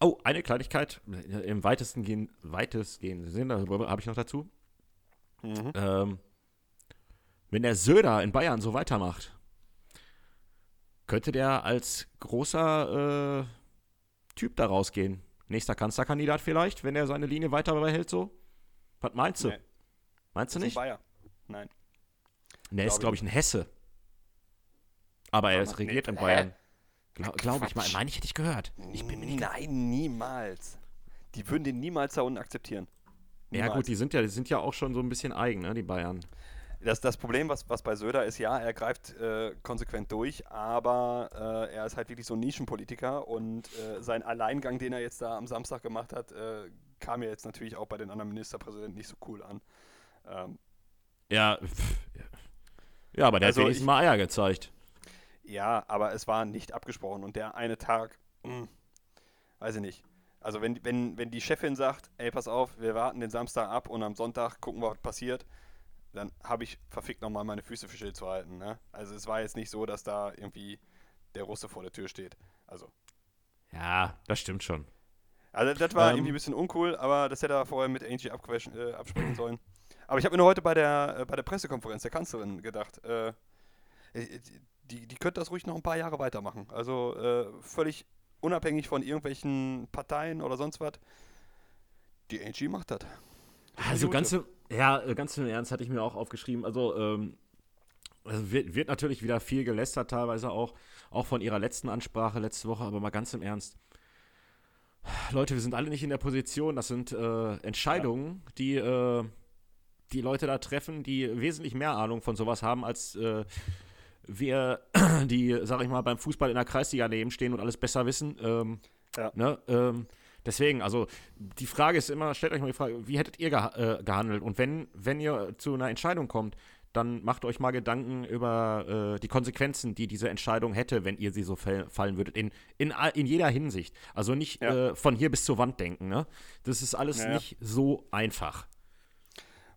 Oh, eine Kleinigkeit im weitesten gehen, weitestgehenden Sinne habe ich noch dazu. Mhm. Ähm, wenn der Söder in Bayern so weitermacht, könnte der als großer äh, Typ da rausgehen. Nächster Kanzlerkandidat vielleicht, wenn er seine Linie weiter behält so? Was meinst du? Nee. Meinst du nicht? Bayer. Nein. Der ist, glaube ich, ein Hesse. Aber er ist regiert in Bayern. Glaube glaub ich mal. Meine ich, hätte ich gehört. Ich bin mir nicht Nein, niemals. Die würden den niemals da unten akzeptieren. Niemals. Ja, gut, die sind ja, die sind ja auch schon so ein bisschen eigen, ne, die Bayern. Das, das Problem, was, was bei Söder ist, ja, er greift äh, konsequent durch, aber äh, er ist halt wirklich so ein Nischenpolitiker und äh, sein Alleingang, den er jetzt da am Samstag gemacht hat, äh, kam ja jetzt natürlich auch bei den anderen Ministerpräsidenten nicht so cool an. Ähm, ja, pff, ja, aber der also hat wenigstens ich, mal Eier gezeigt. Ja, aber es war nicht abgesprochen und der eine Tag, mh, hm, weiß ich nicht. Also wenn, wenn, wenn die Chefin sagt, ey, pass auf, wir warten den Samstag ab und am Sonntag gucken wir, was passiert, dann habe ich verfickt nochmal meine Füße für Schild zu halten. Ne? Also es war jetzt nicht so, dass da irgendwie der Russe vor der Tür steht. Also. Ja, das stimmt schon. Also das war ähm, irgendwie ein bisschen uncool, aber das hätte er vorher mit Angie äh, absprechen sollen. Aber ich habe mir nur heute bei der, äh, bei der Pressekonferenz der Kanzlerin gedacht, äh, äh, die, die könnte das ruhig noch ein paar Jahre weitermachen. Also äh, völlig unabhängig von irgendwelchen Parteien oder sonst was. Die Angie macht das. Also ganz im, ja, äh, ganz im Ernst hatte ich mir auch aufgeschrieben. Also, ähm, wird, wird, natürlich wieder viel gelästert, teilweise auch, auch von ihrer letzten Ansprache letzte Woche, aber mal ganz im Ernst. Leute, wir sind alle nicht in der Position. Das sind äh, Entscheidungen, ja. die äh, die Leute da treffen, die wesentlich mehr Ahnung von sowas haben, als äh, wir, die, sag ich mal, beim Fußball in der Kreisliga neben stehen und alles besser wissen. Ähm, ja. ne? ähm, deswegen, also die Frage ist immer, stellt euch mal die Frage, wie hättet ihr geha äh, gehandelt? Und wenn, wenn ihr zu einer Entscheidung kommt, dann macht euch mal Gedanken über äh, die Konsequenzen, die diese Entscheidung hätte, wenn ihr sie so fallen würdet, in, in, in jeder Hinsicht. Also nicht ja. äh, von hier bis zur Wand denken. Ne? Das ist alles ja, nicht so einfach.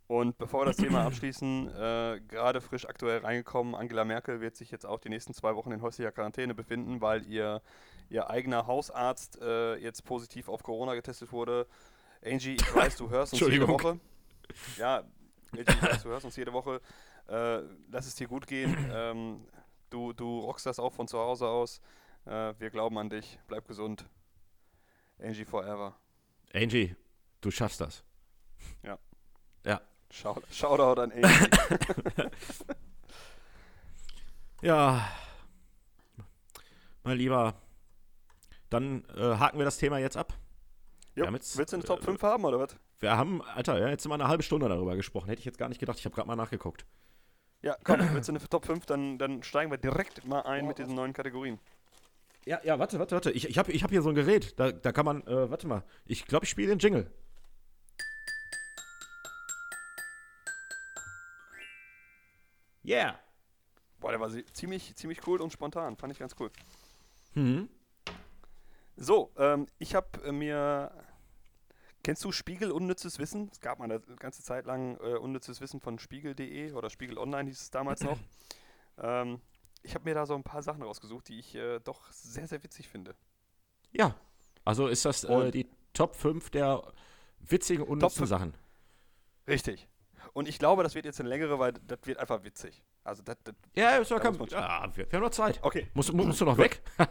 Und bevor wir das Thema abschließen, äh, gerade frisch aktuell reingekommen, Angela Merkel wird sich jetzt auch die nächsten zwei Wochen in häuslicher Quarantäne befinden, weil ihr, ihr eigener Hausarzt äh, jetzt positiv auf Corona getestet wurde. Angie, ich weiß, du hörst uns jede Woche. Ja, Angie, ich weiß, du hörst uns jede Woche. Äh, lass es dir gut gehen. Ähm, du, du rockst das auch von zu Hause aus. Äh, wir glauben an dich. Bleib gesund. Angie forever. Angie, du schaffst das. Ja. Ja. Shoutout an Amy. ja. Mein Lieber, dann äh, haken wir das Thema jetzt ab. Jo, jetzt, willst du eine Top 5 äh, haben oder was? Wir haben, Alter, ja, jetzt sind wir eine halbe Stunde darüber gesprochen. Hätte ich jetzt gar nicht gedacht. Ich habe gerade mal nachgeguckt. Ja, komm, willst du eine Top 5? Dann, dann steigen wir direkt mal ein oh, mit diesen neuen Kategorien. Ja, ja, warte, warte, warte. Ich, ich habe ich hab hier so ein Gerät. Da, da kann man, äh, warte mal. Ich glaube, ich spiele den Jingle. Yeah. Boah, der war ziemlich, ziemlich cool und spontan. Fand ich ganz cool. Mhm. So, ähm, ich habe äh, mir. Kennst du Spiegel Unnützes Wissen? Es gab mal eine ganze Zeit lang äh, unnützes Wissen von Spiegel.de oder Spiegel Online hieß es damals noch. ähm, ich habe mir da so ein paar Sachen rausgesucht, die ich äh, doch sehr, sehr witzig finde. Ja, also ist das äh, die Top 5 der witzigen, unnützen Sachen. Richtig. Und ich glaube, das wird jetzt eine längere, weil das wird einfach witzig. Also das, das ja, ist ja, kein, ja, wir, wir haben noch Zeit. Okay. Musst, musst du noch weg?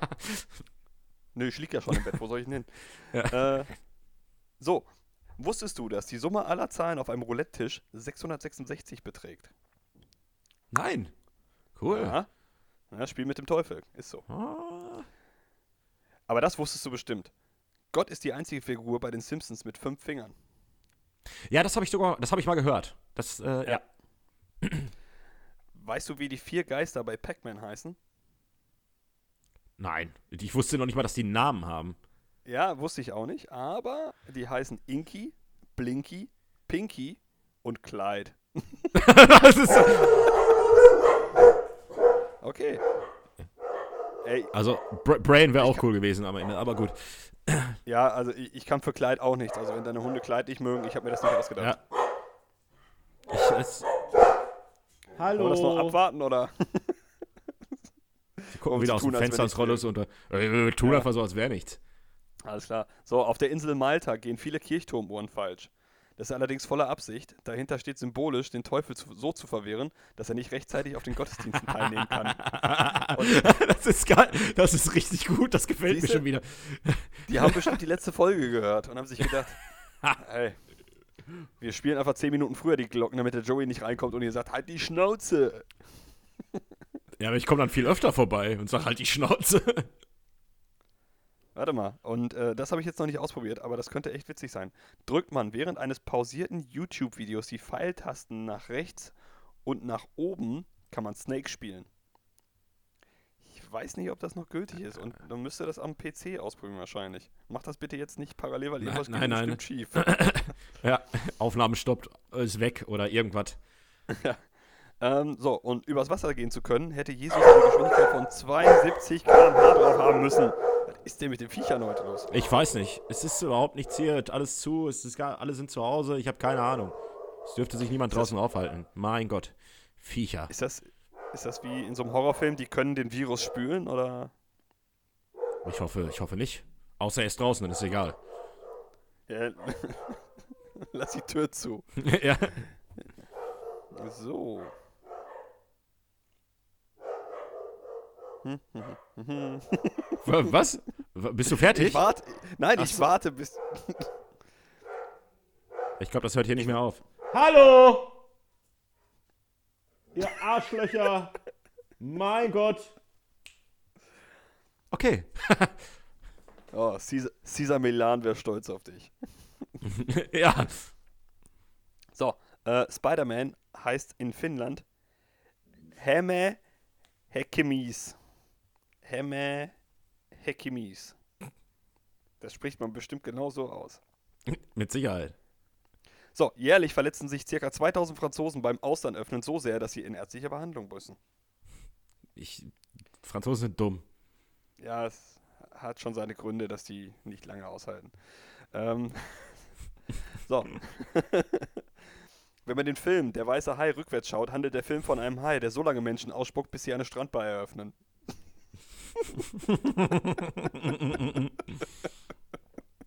Nö, ich liege ja schon im Bett. Wo soll ich denn hin? Ja. Äh, so, wusstest du, dass die Summe aller Zahlen auf einem Roulette-Tisch 666 beträgt? Nein. Cool. Ja. ja. Spiel mit dem Teufel. Ist so. Ah. Aber das wusstest du bestimmt. Gott ist die einzige Figur bei den Simpsons mit fünf Fingern. Ja, das habe ich sogar, das habe ich mal gehört. Das, äh, ja. ja. Weißt du, wie die vier Geister bei Pac-Man heißen? Nein, ich wusste noch nicht mal, dass die einen Namen haben. Ja, wusste ich auch nicht, aber die heißen Inky, Blinky, Pinky und Clyde. das ist okay. Ey, also Bra Brain wäre auch cool gewesen am Ende, aber gut. Ja, also ich, ich, kann für Kleid auch nichts. Also wenn deine Hunde Kleid nicht mögen, ich habe mir das nicht ausgedacht. Ja. Ich, es Hallo. Wollen wir das noch abwarten oder? Sie gucken wieder aus dem Fenster ins Rollos und äh, tun ja. einfach so, als wäre nichts. Alles klar. So, auf der Insel Malta gehen viele Kirchturmuhren falsch. Das ist allerdings voller Absicht. Dahinter steht symbolisch, den Teufel zu, so zu verwehren, dass er nicht rechtzeitig auf den Gottesdiensten teilnehmen kann. das ist geil. Das ist richtig gut. Das gefällt Siehste? mir schon wieder. Die haben bestimmt die letzte Folge gehört und haben sich gedacht, ey, wir spielen einfach zehn Minuten früher die Glocken, damit der Joey nicht reinkommt und ihr sagt, halt die Schnauze. Ja, aber ich komme dann viel öfter vorbei und sag halt die Schnauze. Warte mal, und äh, das habe ich jetzt noch nicht ausprobiert, aber das könnte echt witzig sein. Drückt man während eines pausierten YouTube-Videos die Pfeiltasten nach rechts und nach oben, kann man Snake spielen. Ich weiß nicht, ob das noch gültig ist und dann müsste das am PC ausprobieren wahrscheinlich. Mach das bitte jetzt nicht parallel, weil irgendwas nein, nein, nein. schief. ja, Aufnahme stoppt, ist weg oder irgendwas. ja. Ähm, so, und übers Wasser gehen zu können, hätte Jesus eine Geschwindigkeit von 72 km/h drauf haben müssen. Was ist denn mit den Viechern heute los? Ich weiß nicht. Es ist überhaupt nichts hier, alles zu, es ist gar, alle sind zu Hause, ich habe keine Ahnung. Es dürfte sich niemand draußen aufhalten. Mein Gott. Viecher. Ist das, ist das wie in so einem Horrorfilm, die können den Virus spülen, oder? Ich hoffe, ich hoffe nicht. Außer er ist draußen, dann ist egal. Ja. Lass die Tür zu. ja. So. Was? Bist du fertig? Ich warte. Nein, Ach ich so. warte bis. ich glaube, das hört hier nicht mehr auf. Hallo! Ihr Arschlöcher! mein Gott! Okay. oh, Caesar, Caesar Milan wäre stolz auf dich. ja. So, äh, Spider-Man heißt in Finnland Häme Hekemis. Hemme Hekimis. Das spricht man bestimmt genauso aus. Mit Sicherheit. So, jährlich verletzen sich ca. 2000 Franzosen beim Austernöffnen so sehr, dass sie in ärztliche Behandlung müssen. Ich, Franzosen sind dumm. Ja, es hat schon seine Gründe, dass die nicht lange aushalten. Ähm, so. Wenn man den Film Der weiße Hai rückwärts schaut, handelt der Film von einem Hai, der so lange Menschen ausspuckt, bis sie eine Strandbar eröffnen.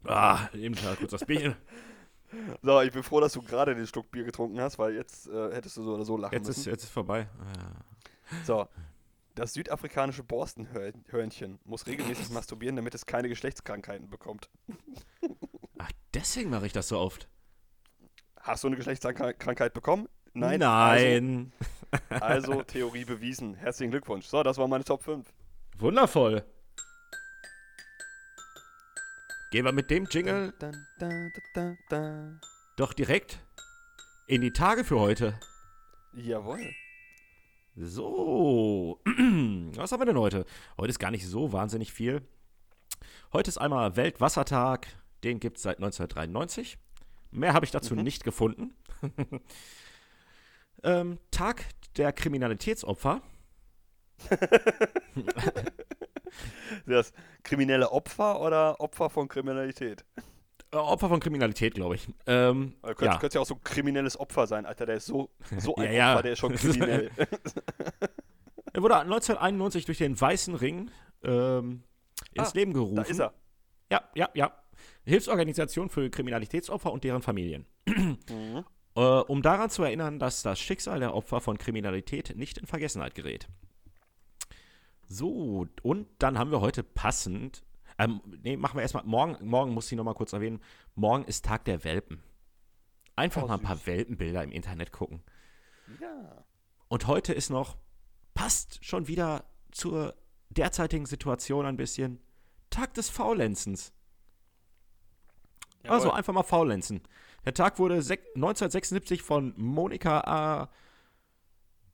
ah, eben klar, kurz das Bier. So, ich bin froh, dass du gerade den Schluck Bier getrunken hast, weil jetzt äh, hättest du so oder so lachen jetzt müssen. Ist, jetzt ist vorbei. So, das südafrikanische Borstenhörnchen muss regelmäßig masturbieren, damit es keine Geschlechtskrankheiten bekommt. Ach, deswegen mache ich das so oft. Hast du eine Geschlechtskrankheit bekommen? Nein. Nein. Also, also Theorie bewiesen. Herzlichen Glückwunsch. So, das war meine Top 5. Wundervoll. Gehen wir mit dem Jingle da, da, da, doch direkt in die Tage für heute. Jawohl. So, was haben wir denn heute? Heute ist gar nicht so wahnsinnig viel. Heute ist einmal Weltwassertag, den gibt es seit 1993. Mehr habe ich dazu mhm. nicht gefunden. ähm, Tag der Kriminalitätsopfer. das kriminelle Opfer oder Opfer von Kriminalität? Äh, Opfer von Kriminalität, glaube ich. Ähm, könnte, ja. könnte ja auch so ein kriminelles Opfer sein, Alter. Der ist so, so ein ja, Opfer, der ist schon kriminell. er wurde 1991 durch den Weißen Ring ähm, ins ah, Leben gerufen. Da ist er. Ja, ja, ja. Hilfsorganisation für Kriminalitätsopfer und deren Familien. Mhm. Äh, um daran zu erinnern, dass das Schicksal der Opfer von Kriminalität nicht in Vergessenheit gerät. So, und dann haben wir heute passend, ähm, nee, machen wir erstmal, morgen, morgen muss ich nochmal kurz erwähnen, morgen ist Tag der Welpen. Einfach oh, mal ein paar Welpenbilder im Internet gucken. Ja. Und heute ist noch, passt schon wieder zur derzeitigen Situation ein bisschen, Tag des Faulenzens. Jawohl. Also einfach mal faulenzen. Der Tag wurde 1976 von Monika A.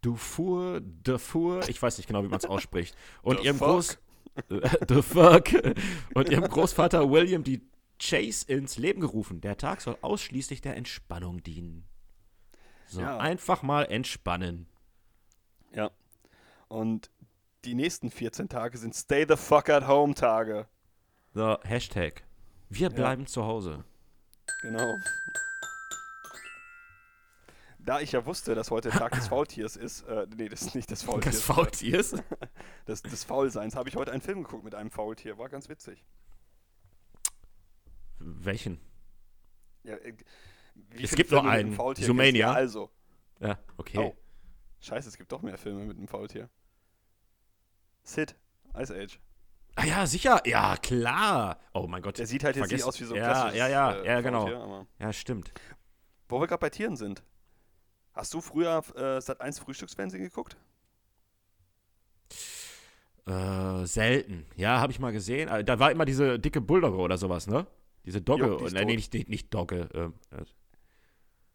Dufour, Dufour, ich weiß nicht genau, wie man es ausspricht, und ihrem Groß The fuck. Und ihrem Großvater William D. Chase ins Leben gerufen. Der Tag soll ausschließlich der Entspannung dienen. So, ja. einfach mal entspannen. Ja. Und die nächsten 14 Tage sind Stay the fuck at home Tage. So, Hashtag. Wir bleiben ja. zu Hause. Genau. Da ich ja wusste, dass heute Tag des Faultiers ist, äh, nee, das ist nicht des Faultiers. Des Faultiers? des, des Faulseins, habe ich heute einen Film geguckt mit einem Faultier. War ganz witzig. Welchen? Ja, äh, es gibt nur einen. Sumania. Also. Ja, okay. Oh. Scheiße, es gibt doch mehr Filme mit einem Faultier. Sid, Ice Age. Ah ja, sicher. Ja, klar. Oh mein Gott. Der sieht halt jetzt nicht aus wie so ein Ja, ja, ja, äh, ja, genau. Faultier, ja, stimmt. Wo wir gerade bei Tieren sind. Hast du früher äh, Sat 1 Frühstücksfernsehen geguckt? Äh, selten. Ja, habe ich mal gesehen. Äh, da war immer diese dicke Bulldogge oder sowas, ne? Diese Dogge. Jo, die nee, nicht, nicht, Dogge. Äh, äh,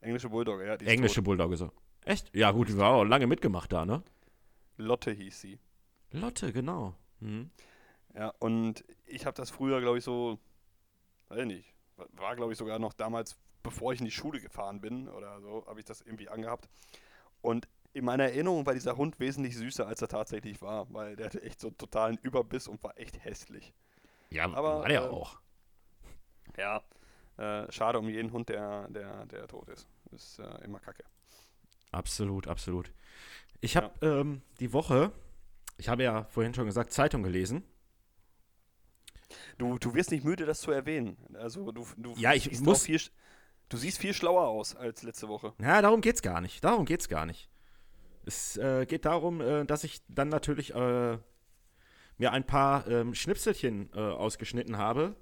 Englische Bulldogge, ja. Englische Bulldogge, so. Echt? Ja, gut, die war auch lange mitgemacht da, ne? Lotte hieß sie. Lotte, genau. Mhm. Ja, und ich habe das früher, glaube ich, so, weiß nicht, war, glaube ich, sogar noch damals, bevor ich in die Schule gefahren bin oder so, habe ich das irgendwie angehabt. Und in meiner Erinnerung war dieser Hund wesentlich süßer, als er tatsächlich war, weil der hatte echt so einen totalen Überbiss und war echt hässlich. Ja, aber war der äh, auch. Ja, äh, schade um jeden Hund, der, der, der tot ist. Ist äh, immer kacke. Absolut, absolut. Ich habe ja. ähm, die Woche, ich habe ja vorhin schon gesagt, Zeitung gelesen. Du, du wirst nicht müde, das zu erwähnen. Also du, du ja, ich muss viel, du siehst viel schlauer aus als letzte Woche. Ja, darum geht's gar nicht. Darum geht's gar nicht. Es äh, geht darum, äh, dass ich dann natürlich äh, mir ein paar ähm, Schnipselchen äh, ausgeschnitten habe.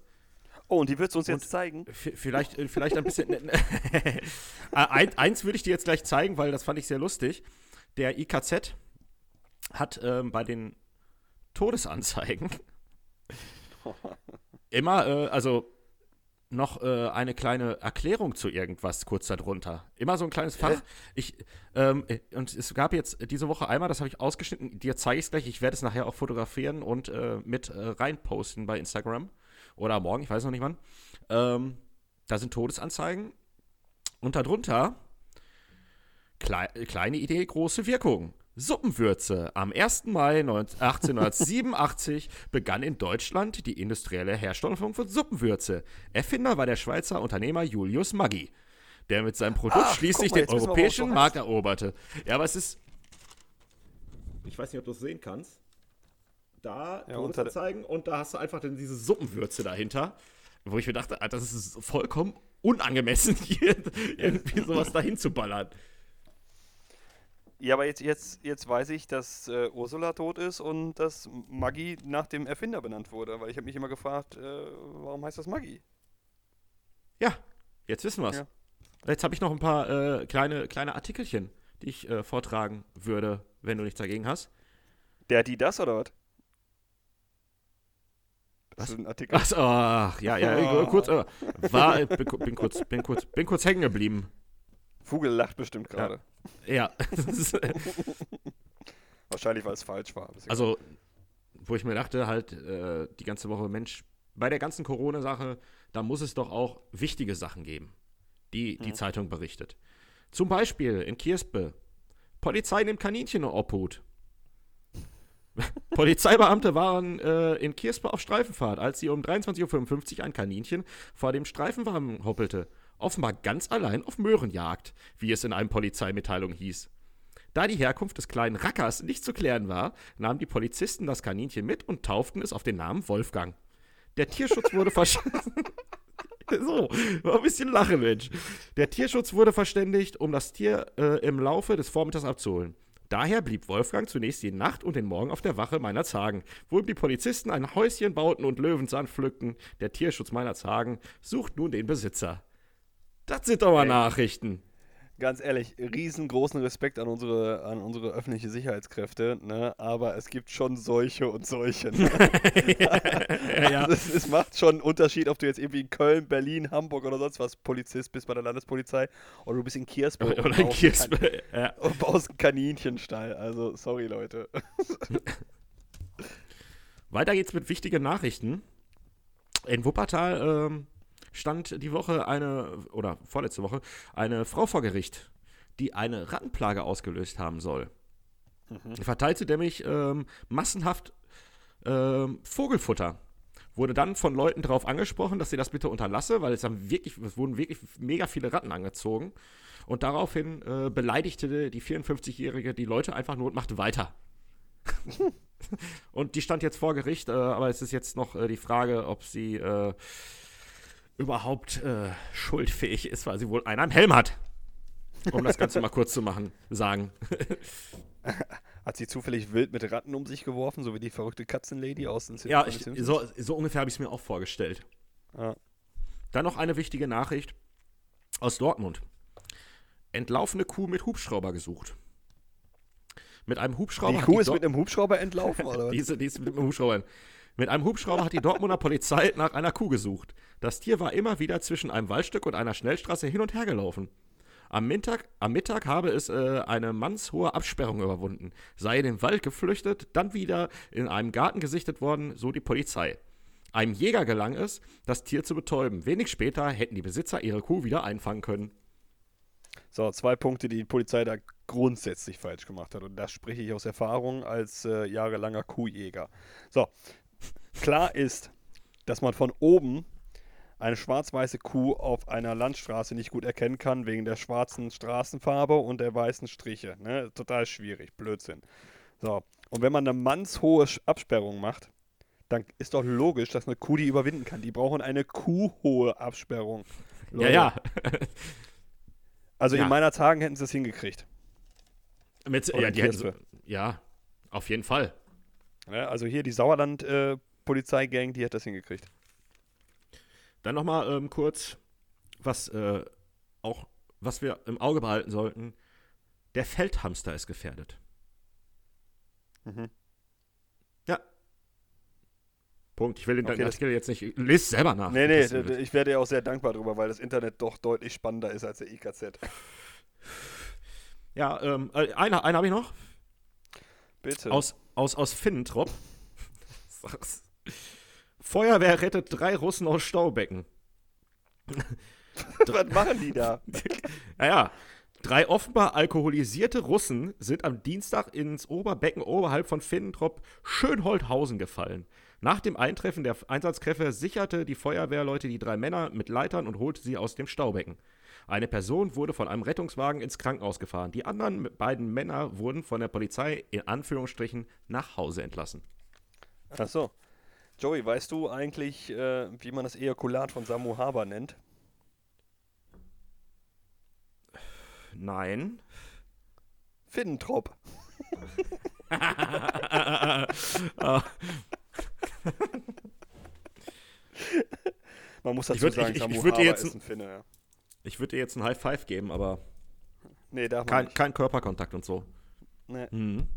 Oh, und die würdest du uns jetzt zeigen? Vielleicht, äh, vielleicht ein bisschen. Äh, eins würde ich dir jetzt gleich zeigen, weil das fand ich sehr lustig. Der IKZ hat ähm, bei den Todesanzeigen immer, also noch äh, eine kleine Erklärung zu irgendwas kurz darunter. Immer so ein kleines Fach. Ich, ähm, äh, und es gab jetzt diese Woche einmal, das habe ich ausgeschnitten, dir zeige ich es gleich, ich werde es nachher auch fotografieren und äh, mit äh, reinposten bei Instagram. Oder morgen, ich weiß noch nicht wann. Ähm, da sind Todesanzeigen. Und darunter klei kleine Idee, große Wirkung. Suppenwürze. Am 1. Mai 1887 begann in Deutschland die industrielle Herstellung von Suppenwürze. Erfinder war der Schweizer Unternehmer Julius Maggi, der mit seinem Produkt Ach, schließlich mal, den europäischen Markt eroberte. Ja, aber es ist. Ich weiß nicht, ob du es sehen kannst. Da ja, Todesanzeigen und da hast du einfach diese Suppenwürze dahinter, wo ich mir dachte, ah, das ist vollkommen unangemessen, hier irgendwie sowas dahin zu ballern. Ja, aber jetzt, jetzt, jetzt weiß ich, dass äh, Ursula tot ist und dass Maggi nach dem Erfinder benannt wurde, weil ich habe mich immer gefragt, äh, warum heißt das Maggi? Ja, jetzt wissen wir es. Ja. Jetzt habe ich noch ein paar äh, kleine, kleine Artikelchen, die ich äh, vortragen würde, wenn du nichts dagegen hast. Der, die, das oder was? Was? ist ein Artikel. Ach, ach ja, ja, oh. kurz, äh, war, bin, bin, kurz, bin kurz, bin kurz hängen geblieben. Vogel lacht bestimmt gerade. Ja. Wahrscheinlich, weil es falsch war. Also, wo ich mir dachte, halt, äh, die ganze Woche, Mensch, bei der ganzen Corona-Sache, da muss es doch auch wichtige Sachen geben, die die mhm. Zeitung berichtet. Zum Beispiel in Kirspe. Polizei nimmt Kaninchen in Obhut. Polizeibeamte waren äh, in Kirspe auf Streifenfahrt, als sie um 23.55 Uhr ein Kaninchen vor dem Streifenwagen hoppelte offenbar ganz allein auf Möhrenjagd, wie es in einer Polizeimitteilung hieß. Da die Herkunft des kleinen Rackers nicht zu klären war, nahmen die Polizisten das Kaninchen mit und tauften es auf den Namen Wolfgang. Der Tierschutz wurde verständigt. so, war ein bisschen lachen, Mensch. Der Tierschutz wurde verständigt, um das Tier äh, im Laufe des Vormittags abzuholen. Daher blieb Wolfgang zunächst die Nacht und den Morgen auf der Wache meiner Zagen, wo ihm die Polizisten ein Häuschen bauten und Löwenzahn pflückten. Der Tierschutz meiner Zagen sucht nun den Besitzer. Das sind doch mal Ey, Nachrichten. Ganz ehrlich, riesengroßen Respekt an unsere, an unsere öffentliche Sicherheitskräfte, ne? aber es gibt schon solche und solche. Ne? ja, ja. Also es, es, macht schon einen Unterschied, ob du jetzt irgendwie in Köln, Berlin, Hamburg oder sonst was Polizist bist bei der Landespolizei oder du bist in Kiersburg oder in Kiersburg, ja. und baust einen Kaninchenstall. Also, sorry, Leute. Weiter geht's mit wichtigen Nachrichten. In Wuppertal ähm, stand die Woche eine, oder vorletzte Woche, eine Frau vor Gericht, die eine Rattenplage ausgelöst haben soll. Mhm. Verteilte nämlich ähm, massenhaft ähm, Vogelfutter. Wurde dann von Leuten darauf angesprochen, dass sie das bitte unterlasse, weil es dann wirklich, es wurden wirklich mega viele Ratten angezogen. Und daraufhin äh, beleidigte die 54-Jährige die Leute einfach nur und machte weiter. und die stand jetzt vor Gericht, äh, aber es ist jetzt noch äh, die Frage, ob sie äh, überhaupt äh, schuldfähig ist, weil sie wohl einen am Helm hat. Um das Ganze mal kurz zu machen, sagen. Hat sie zufällig wild mit Ratten um sich geworfen, so wie die verrückte Katzenlady aus den Ja, ich, so, so, ungefähr habe ich es mir auch vorgestellt. Ja. Dann noch eine wichtige Nachricht aus Dortmund. Entlaufene Kuh mit Hubschrauber gesucht. Mit einem Hubschrauber. Die Kuh ist mit einem Hubschrauber entlaufen, oder? Diese, die ist mit einem Hubschrauber. Mit einem Hubschrauber hat die Dortmunder Polizei nach einer Kuh gesucht. Das Tier war immer wieder zwischen einem Waldstück und einer Schnellstraße hin und her gelaufen. Am Mittag, am Mittag habe es äh, eine mannshohe Absperrung überwunden, sei in den Wald geflüchtet, dann wieder in einem Garten gesichtet worden, so die Polizei. Einem Jäger gelang es, das Tier zu betäuben. Wenig später hätten die Besitzer ihre Kuh wieder einfangen können. So, zwei Punkte, die die Polizei da grundsätzlich falsch gemacht hat. Und das spreche ich aus Erfahrung als äh, jahrelanger Kuhjäger. So, klar ist, dass man von oben eine schwarz-weiße Kuh auf einer Landstraße nicht gut erkennen kann, wegen der schwarzen Straßenfarbe und der weißen Striche. Ne? Total schwierig, Blödsinn. So, und wenn man eine mannshohe Absperrung macht, dann ist doch logisch, dass eine Kuh die überwinden kann. Die brauchen eine kuhhohe Absperrung. Leute. Ja, ja. also ja. in meiner Tagen hätten sie es hingekriegt. Mit, ja, die hätten, ja, auf jeden Fall. Ja, also hier die Sauerland-Polizeigang, äh, die hat das hingekriegt. Dann nochmal ähm, kurz, was äh, auch, was wir im Auge behalten sollten. Der Feldhamster ist gefährdet. Mhm. Ja. Punkt. Ich will den okay, Artikel jetzt nicht. Lies selber nach. Nee, nee, ich werde ja auch sehr dankbar drüber, weil das Internet doch deutlich spannender ist als der IKZ. Ja, ähm, äh, eine, eine habe ich noch. Bitte. Aus, aus, aus Finnentrop. Feuerwehr rettet drei Russen aus Staubecken. Was machen die da? naja, drei offenbar alkoholisierte Russen sind am Dienstag ins Oberbecken oberhalb von Finnentrop Schönholdhausen gefallen. Nach dem Eintreffen der Einsatzkräfte sicherte die Feuerwehrleute die drei Männer mit Leitern und holte sie aus dem Staubecken. Eine Person wurde von einem Rettungswagen ins Krankenhaus gefahren. Die anderen beiden Männer wurden von der Polizei in Anführungsstrichen nach Hause entlassen. Ach so. Joey, weißt du eigentlich, äh, wie man das Ejakulat von Samu Haber nennt? Nein. Finnentrop. Man muss dazu würd, sagen, ich, Samu ich, ich Haber jetzt ist ein Finne. Ja. Ich würde dir jetzt ein High Five geben, aber nee, darf man kein, nicht. kein Körperkontakt und so. Nee. Mhm.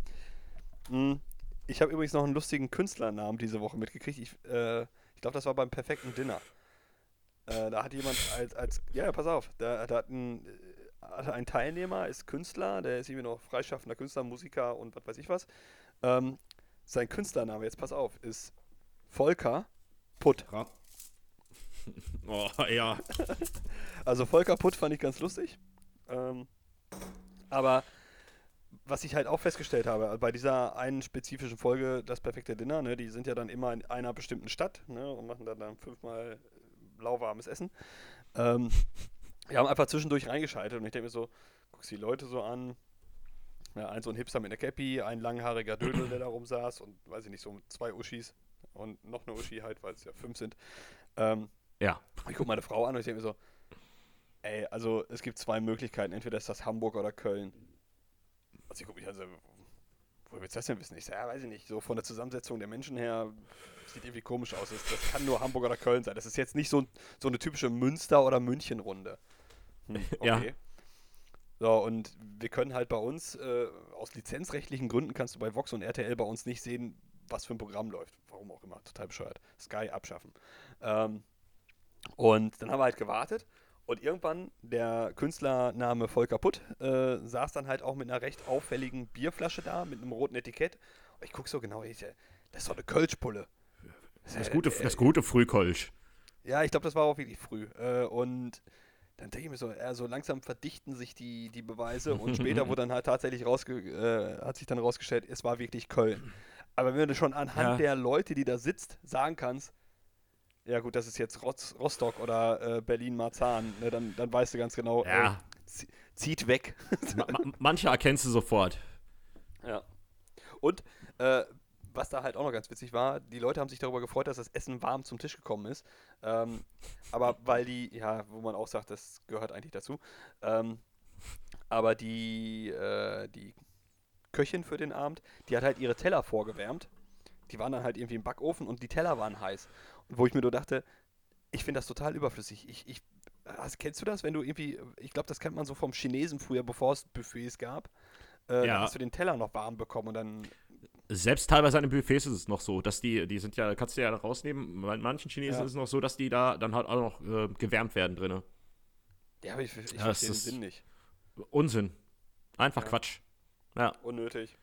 Mhm. Ich habe übrigens noch einen lustigen Künstlernamen diese Woche mitgekriegt. Ich, äh, ich glaube, das war beim perfekten Dinner. Äh, da hat jemand als, als ja, pass auf, da, da hat ein, äh, ein Teilnehmer, ist Künstler, der ist irgendwie noch freischaffender Künstler, Musiker und was weiß ich was. Ähm, sein Künstlername, jetzt pass auf, ist Volker Putt. Oh, ja. also Volker Putt fand ich ganz lustig. Ähm, aber was ich halt auch festgestellt habe, bei dieser einen spezifischen Folge, das perfekte Dinner, ne, die sind ja dann immer in einer bestimmten Stadt ne, und machen dann, dann fünfmal lauwarmes Essen. Ähm, wir haben einfach zwischendurch reingeschaltet und ich denke mir so, guckst die Leute so an, ja, ein so ein Hipster mit einer Cappy, ein langhaariger Dödel, der da rumsaß und weiß ich nicht, so zwei Uschis und noch eine Uschi halt, weil es ja fünf sind. Ähm, ja. Ich gucke meine Frau an und ich denke mir so, ey, also es gibt zwei Möglichkeiten, entweder ist das Hamburg oder Köln. Also ich gucke mich also, woher willst du das denn wissen? Ich sage, ja, weiß ich nicht, so von der Zusammensetzung der Menschen her sieht irgendwie komisch aus. Das, das kann nur Hamburg oder Köln sein. Das ist jetzt nicht so, so eine typische Münster- oder München-Runde. Hm, okay. Ja. So, und wir können halt bei uns, äh, aus lizenzrechtlichen Gründen kannst du bei Vox und RTL bei uns nicht sehen, was für ein Programm läuft. Warum auch immer, total bescheuert. Sky abschaffen. Ähm, und dann haben wir halt gewartet und irgendwann, der Künstlername Volker Putt, äh, saß dann halt auch mit einer recht auffälligen Bierflasche da, mit einem roten Etikett. Und ich gucke so genau, ich, das ist doch eine Kölschpulle. Das, das, gute, das gute Frühkölsch. Ja, ich glaube, das war auch wirklich früh. Äh, und dann denke ich mir so, ja, so langsam verdichten sich die, die Beweise und später wurde dann halt tatsächlich rausge äh, hat sich dann rausgestellt, es war wirklich Köln. Aber wenn du schon anhand ja. der Leute, die da sitzt, sagen kannst, ja gut, das ist jetzt Rostock oder äh, Berlin-Marzahn, ne, dann, dann weißt du ganz genau, ja. äh, zieht weg. ma manche erkennst du sofort. Ja. Und äh, was da halt auch noch ganz witzig war, die Leute haben sich darüber gefreut, dass das Essen warm zum Tisch gekommen ist. Ähm, aber weil die, ja, wo man auch sagt, das gehört eigentlich dazu. Ähm, aber die, äh, die Köchin für den Abend, die hat halt ihre Teller vorgewärmt. Die waren dann halt irgendwie im Backofen und die Teller waren heiß. Wo ich mir nur dachte, ich finde das total überflüssig. Ich, ich, also kennst du das, wenn du irgendwie, ich glaube, das kennt man so vom Chinesen früher, bevor es Buffets gab. Äh, ja. Hast du den Teller noch warm bekommen und dann selbst teilweise an den Buffets ist es noch so, dass die, die sind ja, kannst du ja rausnehmen, bei manchen Chinesen ja. ist es noch so, dass die da dann halt auch noch äh, gewärmt werden drin. Ja, aber ich, ich ja, verstehe den Sinn nicht. Unsinn. Einfach ja. Quatsch. Ja. Unnötig.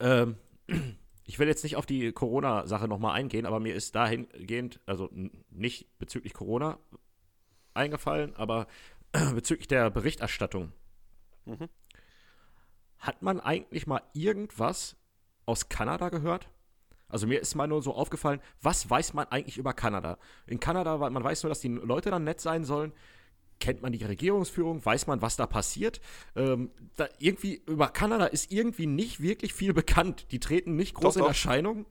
Ähm, ich will jetzt nicht auf die Corona-Sache nochmal eingehen, aber mir ist dahingehend, also nicht bezüglich Corona eingefallen, aber bezüglich der Berichterstattung. Mhm. Hat man eigentlich mal irgendwas aus Kanada gehört? Also mir ist mal nur so aufgefallen, was weiß man eigentlich über Kanada? In Kanada, man weiß nur, dass die Leute dann nett sein sollen. Kennt man die Regierungsführung? Weiß man, was da passiert? Ähm, da irgendwie über Kanada ist irgendwie nicht wirklich viel bekannt. Die treten nicht groß doch, in doch. Erscheinung.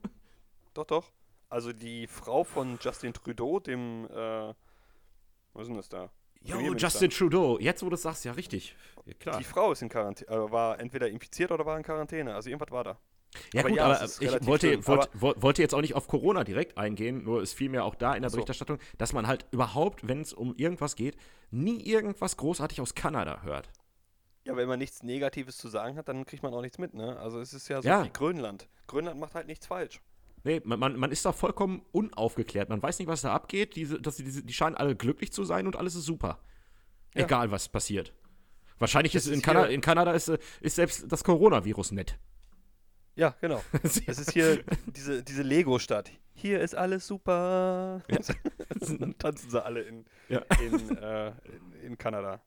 Doch, doch. Also die Frau von Justin Trudeau, dem, äh, was ist denn das da? Jo, Justin Trudeau. Jetzt, wo du es sagst, ja, richtig. Ja, klar. Die Frau ist in Quarantäne, äh, war entweder infiziert oder war in Quarantäne. Also irgendwas war da. Ja, aber gut, ja, aber ich wollte, wollte, wollte, jetzt auch nicht auf Corona direkt eingehen, nur es fiel mir auch da in der so. Berichterstattung, dass man halt überhaupt, wenn es um irgendwas geht, nie irgendwas großartig aus Kanada hört. Ja, wenn man nichts Negatives zu sagen hat, dann kriegt man auch nichts mit, ne? Also es ist ja so ja. wie Grönland. Grönland macht halt nichts falsch. Nee, man, man ist da vollkommen unaufgeklärt. Man weiß nicht, was da abgeht. Diese, das, die, die scheinen alle glücklich zu sein und alles ist super. Ja. Egal, was passiert. Wahrscheinlich ist, ist in, Kanada, in Kanada ist, ist selbst das Coronavirus nett. Ja, genau. es ist hier diese, diese Lego-Stadt. Hier ist alles super. Ja. dann tanzen sie alle in, ja. in, äh, in, in, Kanada.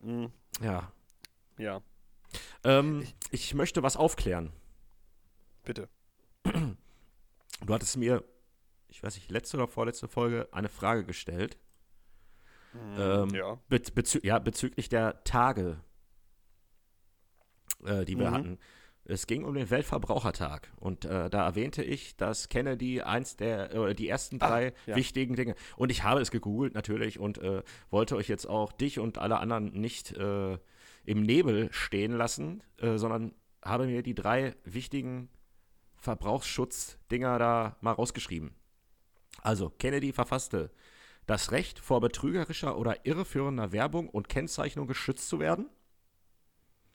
Mhm. Ja. Ja. Ähm, ich, ich möchte was aufklären. Bitte. Du hattest mir, ich weiß nicht, letzte oder vorletzte Folge eine Frage gestellt. Mhm, ähm, ja. Bezü ja. Bezüglich der Tage, äh, die wir mhm. hatten. Es ging um den Weltverbrauchertag und äh, da erwähnte ich, dass Kennedy eins der oder die ersten drei Ach, ja. wichtigen Dinge und ich habe es gegoogelt natürlich und äh, wollte euch jetzt auch dich und alle anderen nicht äh, im Nebel stehen lassen, äh, sondern habe mir die drei wichtigen Verbrauchsschutz-Dinger da mal rausgeschrieben. Also, Kennedy verfasste das Recht vor betrügerischer oder irreführender Werbung und Kennzeichnung geschützt zu werden.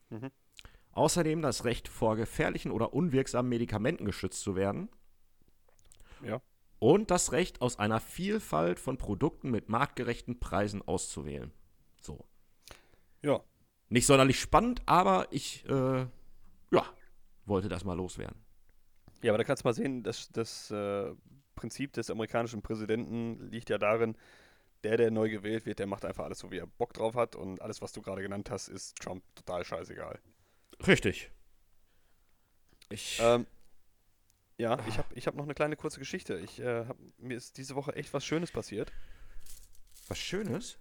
Mhm. Außerdem das Recht vor gefährlichen oder unwirksamen Medikamenten geschützt zu werden. Ja. Und das Recht, aus einer Vielfalt von Produkten mit marktgerechten Preisen auszuwählen. So. Ja. Nicht sonderlich spannend, aber ich, äh, ja, wollte das mal loswerden. Ja, aber da kannst du mal sehen, das, das äh, Prinzip des amerikanischen Präsidenten liegt ja darin, der, der neu gewählt wird, der macht einfach alles so, wie er Bock drauf hat und alles, was du gerade genannt hast, ist Trump total scheißegal. Richtig. Ich. Ähm, ja, ich habe ich hab noch eine kleine kurze Geschichte. Ich, äh, hab, mir ist diese Woche echt was Schönes passiert. Was Schönes?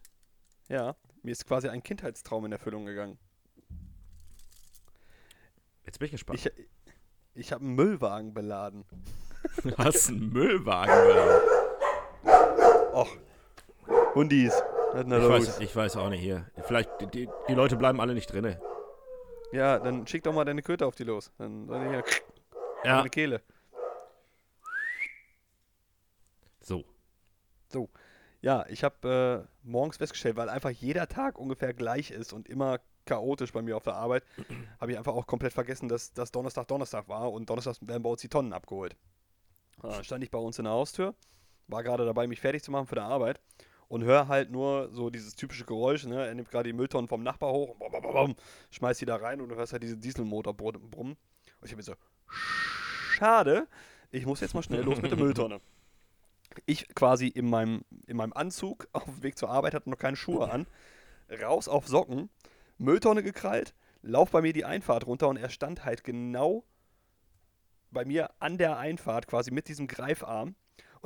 Ja, mir ist quasi ein Kindheitstraum in Erfüllung gegangen. Jetzt bin ich gespannt. Ich, ich habe einen Müllwagen beladen. Du hast einen Müllwagen beladen? Och. Hundis. Ich weiß, ich weiß auch nicht hier. Vielleicht, die, die Leute bleiben alle nicht drinne. Ja, dann schick doch mal deine Köter auf die los. Dann soll ich hier ja. deine Kehle. So. So. Ja, ich habe äh, morgens festgestellt, weil einfach jeder Tag ungefähr gleich ist und immer chaotisch bei mir auf der Arbeit, habe ich einfach auch komplett vergessen, dass das Donnerstag Donnerstag war und Donnerstag werden bei uns die Tonnen abgeholt. Dann stand ich bei uns in der Haustür, war gerade dabei, mich fertig zu machen für die Arbeit und höre halt nur so dieses typische Geräusch, ne? Er nimmt gerade die Mülltonnen vom Nachbar hoch, und bom, bom, bom, schmeißt die da rein und du hörst halt diesen Dieselmotor brummen. Und ich habe mir so, schade, ich muss jetzt mal schnell los mit der Mülltonne. Ich quasi in meinem, in meinem Anzug auf dem Weg zur Arbeit, hatte noch keine Schuhe an, raus auf Socken, Mülltonne gekrallt, lauf bei mir die Einfahrt runter und er stand halt genau bei mir an der Einfahrt, quasi mit diesem Greifarm.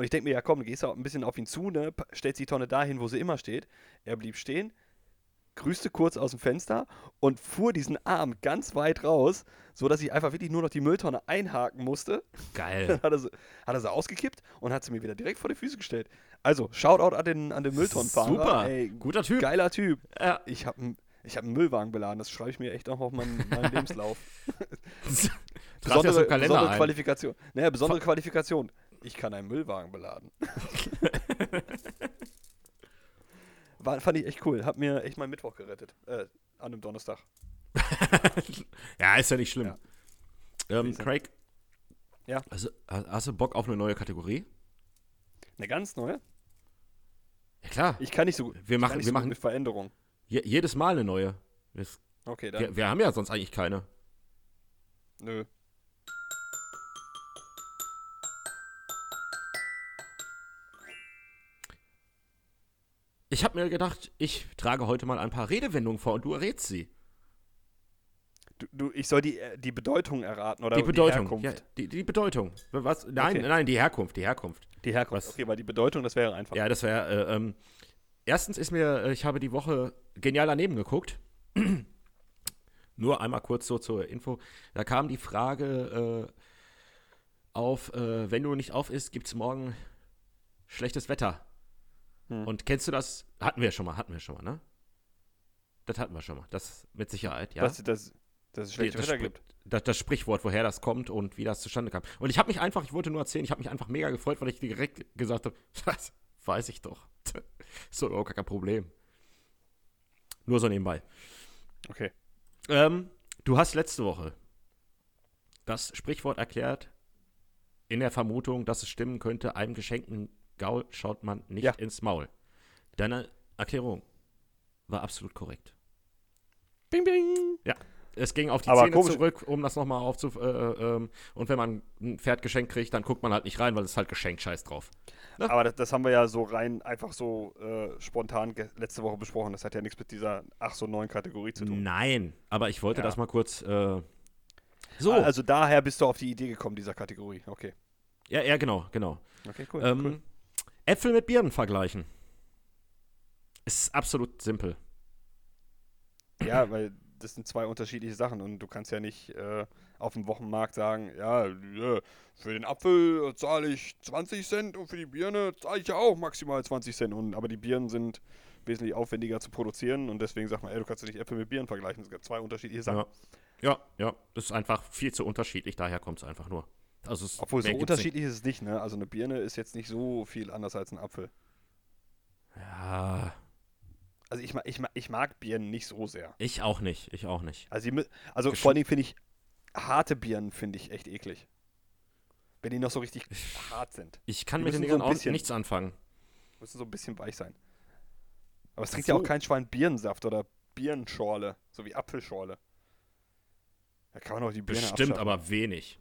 Und ich denke mir, ja komm, du gehst auch ein bisschen auf ihn zu, ne? stellst die Tonne dahin, wo sie immer steht. Er blieb stehen, grüßte kurz aus dem Fenster und fuhr diesen Arm ganz weit raus, sodass ich einfach wirklich nur noch die Mülltonne einhaken musste. Geil. Dann hat er, sie, hat er sie ausgekippt und hat sie mir wieder direkt vor die Füße gestellt. Also, Shoutout an den, an den Mülltonnenfahrer. Super. Ey, Guter Typ. Geiler Typ. Ja. Ich habe einen ich hab einen Müllwagen beladen, das schreibe ich mir echt auch auf meinen, meinen Lebenslauf. Besondere ein. Qualifikation. Naja, besondere Qualifikation. Ich kann einen Müllwagen beladen. War, fand ich echt cool. Hat mir echt meinen Mittwoch gerettet. Äh, an einem Donnerstag. ja, ist ja nicht schlimm. Ja. Ähm, Craig. Ja. Also, hast du Bock auf eine neue Kategorie? Eine ganz neue? Ja, klar. Ich kann nicht so gut. Wir machen- wir so machen- mit Veränderung. Je, jedes Mal eine neue. Das, Okay, dann. wir, wir haben ja sonst eigentlich keine. Nö. Ich habe mir gedacht, ich trage heute mal ein paar Redewendungen vor und du errätst sie. Du, du, ich soll die, äh, die Bedeutung erraten oder die Bedeutung. Herkunft. ja, die, die Bedeutung. Was? Nein, Okay. nein, die Herkunft, die Herkunft. Die Herkunft. Was? Okay, weil die Bedeutung, das wäre einfach. Ja, das wäre, äh, ähm, erstens ist mir, äh, ich habe die Woche genial daneben geguckt. Nur einmal kurz so zur Info. Da kam die Frage äh, auf, äh, wenn du nicht auf isst, gibt es morgen schlechtes Wetter. Hm. Und kennst du das? Hatten wir schon mal, hatten wir schon mal, ne? Das hatten wir schon mal. Das mit Sicherheit, ja. Dass, dass, dass es schlechte das, Wetter gibt. Das, das Sprichwort, woher das kommt und wie das zustande kam. Und ich habe mich einfach, ich wollte nur erzählen, ich habe mich einfach mega gefreut, weil ich direkt gesagt habe, das weiß ich doch. Doch überhaupt gar kein Problem. Nur so nebenbei. Okay. Ähm, du hast letzte Woche das Sprichwort erklärt, in der Vermutung, dass es stimmen könnte, einem geschenkten Gaul schaut man nicht Ja. ins Maul. Deine Erklärung war absolut korrekt. Bing, bing. Es ging auf die Aber Zähne komisch- zurück, um das nochmal aufzuf... Äh, ähm, und wenn man ein Pferd geschenkt kriegt, dann guckt man halt nicht rein, weil es halt geschenkt, scheiß drauf. Aber das, das haben wir ja so rein, einfach so äh, spontan letzte Woche besprochen. Das hat ja nichts mit dieser, ach so, neuen Kategorie zu tun. Nein, aber ich wollte Ja. das mal kurz... Äh, so, Also daher bist du auf die Idee gekommen, dieser Kategorie. Okay. ja, ja, genau, genau. Okay, cool. Ähm, cool. Äpfel mit Birnen vergleichen. Ist absolut simpel. Ja, weil das sind zwei unterschiedliche Sachen und du kannst ja nicht äh, auf dem Wochenmarkt sagen, ja, ja, für den Apfel zahle ich 20 Cent und für die Birne zahle ich ja auch maximal 20 Cent. Und, aber die Birnen sind wesentlich aufwendiger zu produzieren und deswegen sagt man, ey, du kannst ja nicht Äpfel mit Birnen vergleichen. Das sind zwei unterschiedliche Sachen. Ja. ja, ja, das ist einfach viel zu unterschiedlich, daher kommt es einfach nur. Also es, Obwohl so unterschiedlich ist es nicht, ne? Also eine Birne ist jetzt nicht so viel anders als ein Apfel. Nicht. Ja, Also ich, ich, ich mag Birnen nicht so sehr. ich auch nicht, ich auch nicht. Also, die, also vor allen Dingen finde ich, harte Birnen finde ich echt eklig. Wenn die noch so richtig hart sind. Ich kann Die mit den so Dingern ein auch nichts anfangen. Müssen so ein bisschen weich sein. Aber es trinkt ja auch so. kein Schwein Birnensaft oder Birnenschorle, so wie Apfelschorle. Da kann man auch die Birne Bestimmt, abschaffen. aber wenig.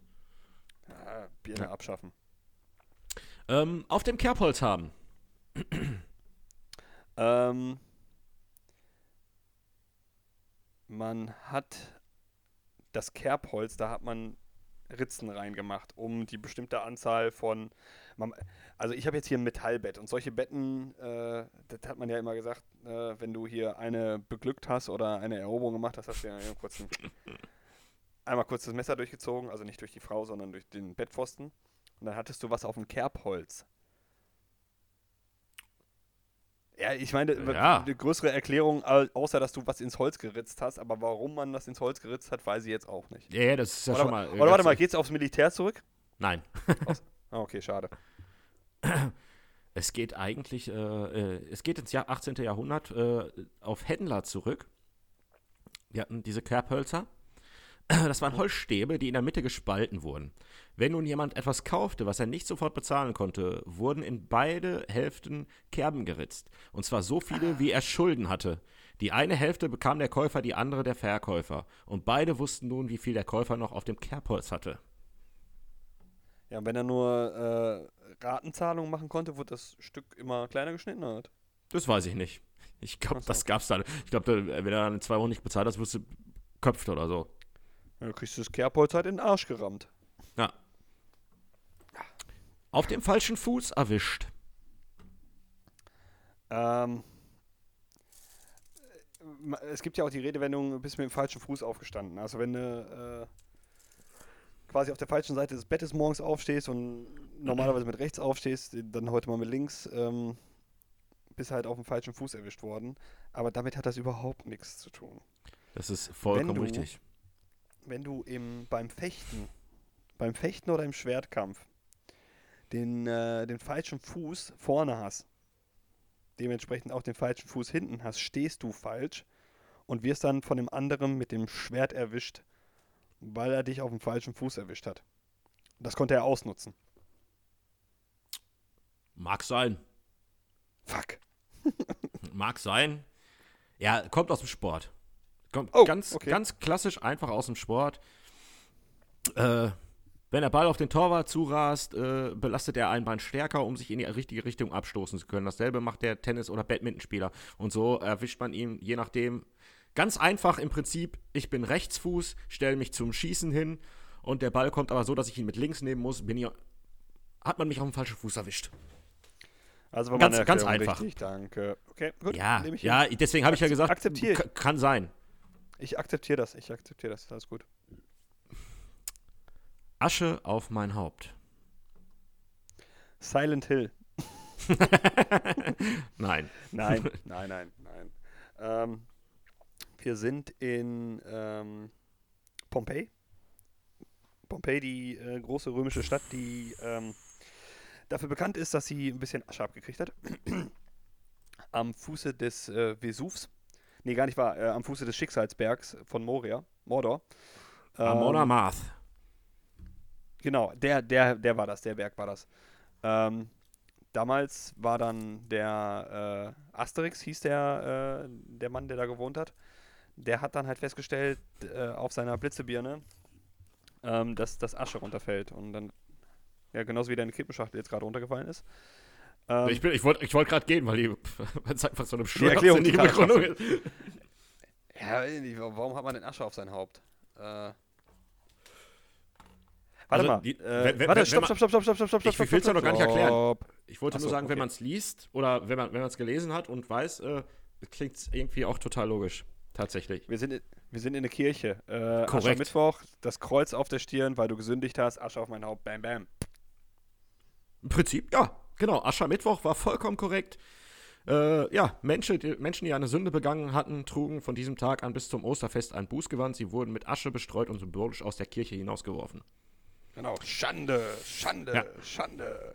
Ja, Birne Ja. abschaffen. Ähm, auf dem Kerbholz haben. Ähm, man hat das Kerbholz, da hat man Ritzen reingemacht, um die bestimmte Anzahl von. Man, also ich habe jetzt hier ein Metallbett und solche Betten, äh, das hat man ja immer gesagt, äh, wenn du hier eine beglückt hast oder eine Eroberung gemacht hast, hast du ja kurz, ein, einmal kurz das Messer durchgezogen, also nicht durch die Frau, sondern durch den Bettpfosten. Und dann hattest du was auf dem Kerbholz. Ja, ich meine, Ja. eine größere Erklärung, au- außer dass du was ins Holz geritzt hast, aber warum man das ins Holz geritzt hat, weiß ich jetzt auch nicht. Ja, ja, das ist ja oder schon mal. oder warte mal, geht's aufs Militär zurück? Nein. Ah, okay, schade. Es geht eigentlich, äh, äh, es geht ins Jahr 18. Jahrhundert äh, auf Händler zurück. Die hatten diese Kerbhölzer. Das waren Holzstäbe, die in der Mitte gespalten wurden. Wenn nun jemand etwas kaufte, was er nicht sofort bezahlen konnte, wurden in beide Hälften Kerben geritzt. Und zwar so viele, wie er Schulden hatte. Die eine Hälfte bekam der Käufer, die andere der Verkäufer. Und beide wussten nun, wie viel der Käufer noch auf dem Kerbholz hatte. Ja, und wenn er nur äh, Ratenzahlungen machen konnte, wurde das Stück immer kleiner geschnitten hat. Das weiß ich nicht. Ich glaube, so. das gab's da. Ich glaube, wenn er in zwei Wochen nicht bezahlt hast, wirst du köpft oder so. Du kriegst das Kerbholz halt in den Arsch gerammt. Ja. Auf dem falschen Fuß erwischt. Ähm, es gibt ja auch die Redewendung, du bist mit dem falschen Fuß aufgestanden. Also wenn du äh, quasi auf der falschen Seite des Bettes morgens aufstehst und normalerweise mit rechts aufstehst, dann heute mal mit links, ähm, bist halt auf dem falschen Fuß erwischt worden. Aber damit hat das überhaupt nichts zu tun. Das ist vollkommen du, richtig. Wenn du im, beim Fechten, beim Fechten oder im Schwertkampf den, äh, den falschen Fuß vorne hast, dementsprechend auch den falschen Fuß hinten hast, stehst du falsch und wirst dann von dem anderen mit dem Schwert erwischt, weil er dich auf dem falschen Fuß erwischt hat. Das konnte er ausnutzen. Mag sein. Fuck. Mag sein. Ja, kommt aus dem Sport. Kommt Oh, ganz, okay. ganz klassisch einfach aus dem Sport. Äh, wenn der Ball auf den Torwart zurast, äh, belastet er ein Bein stärker, um sich in die richtige Richtung abstoßen zu können. Dasselbe macht der Tennis- oder Badmintonspieler. Und so erwischt man ihn, je nachdem, ganz einfach im Prinzip, ich bin Rechtsfuß, stelle mich zum Schießen hin und der Ball kommt aber so, dass ich ihn mit links nehmen muss, bin ich, hat man mich auf dem falschen Fuß erwischt. Also war Ganz- ganz einfach. Richtig, danke. Okay, gut. Ja, nehme ich ja, deswegen habe ich ja gesagt, kann sein. Ich akzeptiere das, ich akzeptiere das, alles gut. Asche auf mein Haupt. Silent Hill. Nein. Nein, nein, nein, nein. Ähm, wir sind in ähm, Pompeji. Pompeji, die äh, große römische Stadt, die ähm, dafür bekannt ist, dass sie ein bisschen Asche abgekriegt hat. am Fuße des äh, Vesuvs. Nee, gar nicht wahr. Äh, am Fuße des Schicksalsbergs von Moria, Mordor. Amona Ähm, Marth. Genau, der, der, der war das, der Berg war das. Ähm, damals war dann der äh, Asterix, hieß der, äh, der Mann, der da gewohnt hat. Der hat dann halt festgestellt, äh, auf seiner Blitzebirne, ähm, dass das Asche runterfällt. Und dann, ja, genauso wie deine Kippenschachtel jetzt gerade runtergefallen ist. Ähm, ich bin- ich wollte ich wollt gerade gehen, weil die- es einfach so eine schwachsinnige total Begründung ist. ja, weiß ich nicht, warum hat man denn Asche auf sein Haupt? Äh, Also, Warte mal. die- äh, wenn- wenn- warte, wenn stopp, stopp, stopp, stopp, stopp, stopp, stopp, Ich stopp, will's ja noch gar nicht erklären. stopp. Ich wollte Ach nur sagen, wenn okay. man es liest oder wenn man es gelesen hat und weiß, äh, klingt es irgendwie auch total logisch. Tatsächlich. Wir sind, in, wir sind in der Kirche. Äh, Korrekt. Aschermittwoch, das Kreuz auf der Stirn, weil du gesündigt hast, Asche auf mein Haupt, bam, bam. Im Prinzip, ja, genau. Aschermittwoch war vollkommen korrekt. Äh, ja, Menschen die, Menschen, die eine Sünde begangen hatten, trugen von diesem Tag an bis zum Osterfest ein Bußgewand. Sie wurden mit Asche bestreut und symbolisch aus der Kirche hinausgeworfen. Genau, Schande, Schande, Ja. Schande.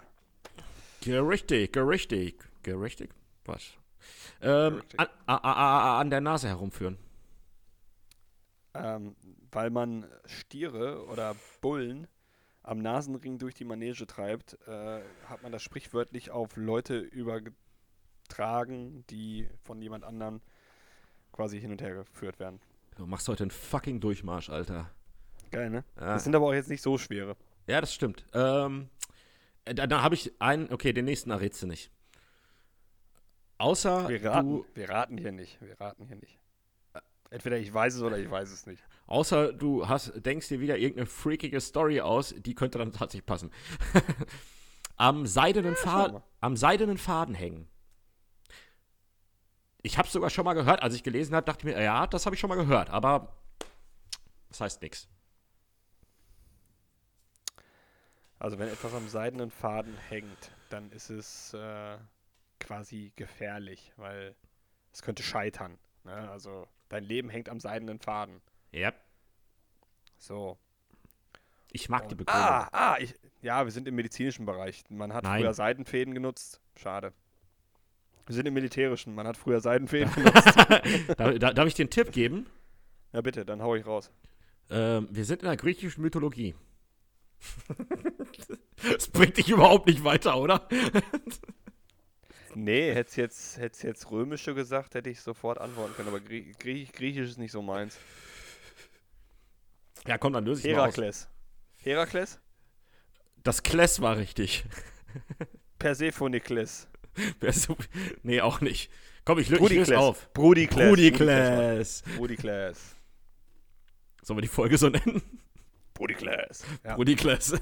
Gerichtig, gerichtig. Gerichtig? Was? Ähm, an, a, a, a, an der Nase herumführen. Ähm, weil man Stiere oder Bullen am Nasenring durch die Manege treibt, äh, hat man das sprichwörtlich auf Leute übertragen, die von jemand anderem quasi hin und her geführt werden. Du machst heute einen fucking Durchmarsch, Alter. Geil, ne? Ja. Das sind aber auch jetzt nicht so schwere. Ja, das stimmt. Ähm, äh, da, da habe ich einen, okay, den nächsten errätst du nicht. Außer Wir raten, du, wir raten hier nicht. Wir raten hier nicht. Entweder ich weiß es oder ich weiß es nicht. Außer du hast, denkst dir wieder irgendeine freakige Story aus, die könnte dann tatsächlich passen. am, seidenen wir. am seidenen Faden hängen. Ich habe sogar schon mal gehört, als ich gelesen habe, dachte ich mir, ja, das habe ich schon mal gehört, aber das heißt nichts. Also wenn etwas am seidenen Faden hängt, dann ist es äh, quasi gefährlich, weil es könnte scheitern. Ne? Also dein Leben hängt am seidenen Faden. Ja, So. ich mag die Und- Begründung. ah, ah, ich, ja, wir sind im medizinischen Bereich. Man hat Nein. früher Seidenfäden genutzt. Schade. Wir sind im militärischen. Man hat früher Seidenfäden genutzt. Da, da, darf ich dir einen Tipp geben? Ja, bitte, dann hau ich raus. Ähm, wir sind in der griechischen Mythologie. das bringt dich überhaupt nicht weiter, oder? Nee, hätt's jetzt, hätt's jetzt römische gesagt, hätte ich sofort antworten können. Aber Grie Griech Griechisch ist nicht so meins. Ja, komm, dann löse ich mal aus. Herakles. Herakles? Das Kless war richtig. Persephonikles. Nee, auch nicht. Komm, ich, lö ich löse auf. Brudikles. Brudikles. Brudikles. Sollen wir die Folge so nennen? Brudikles. Ja. Brudikles.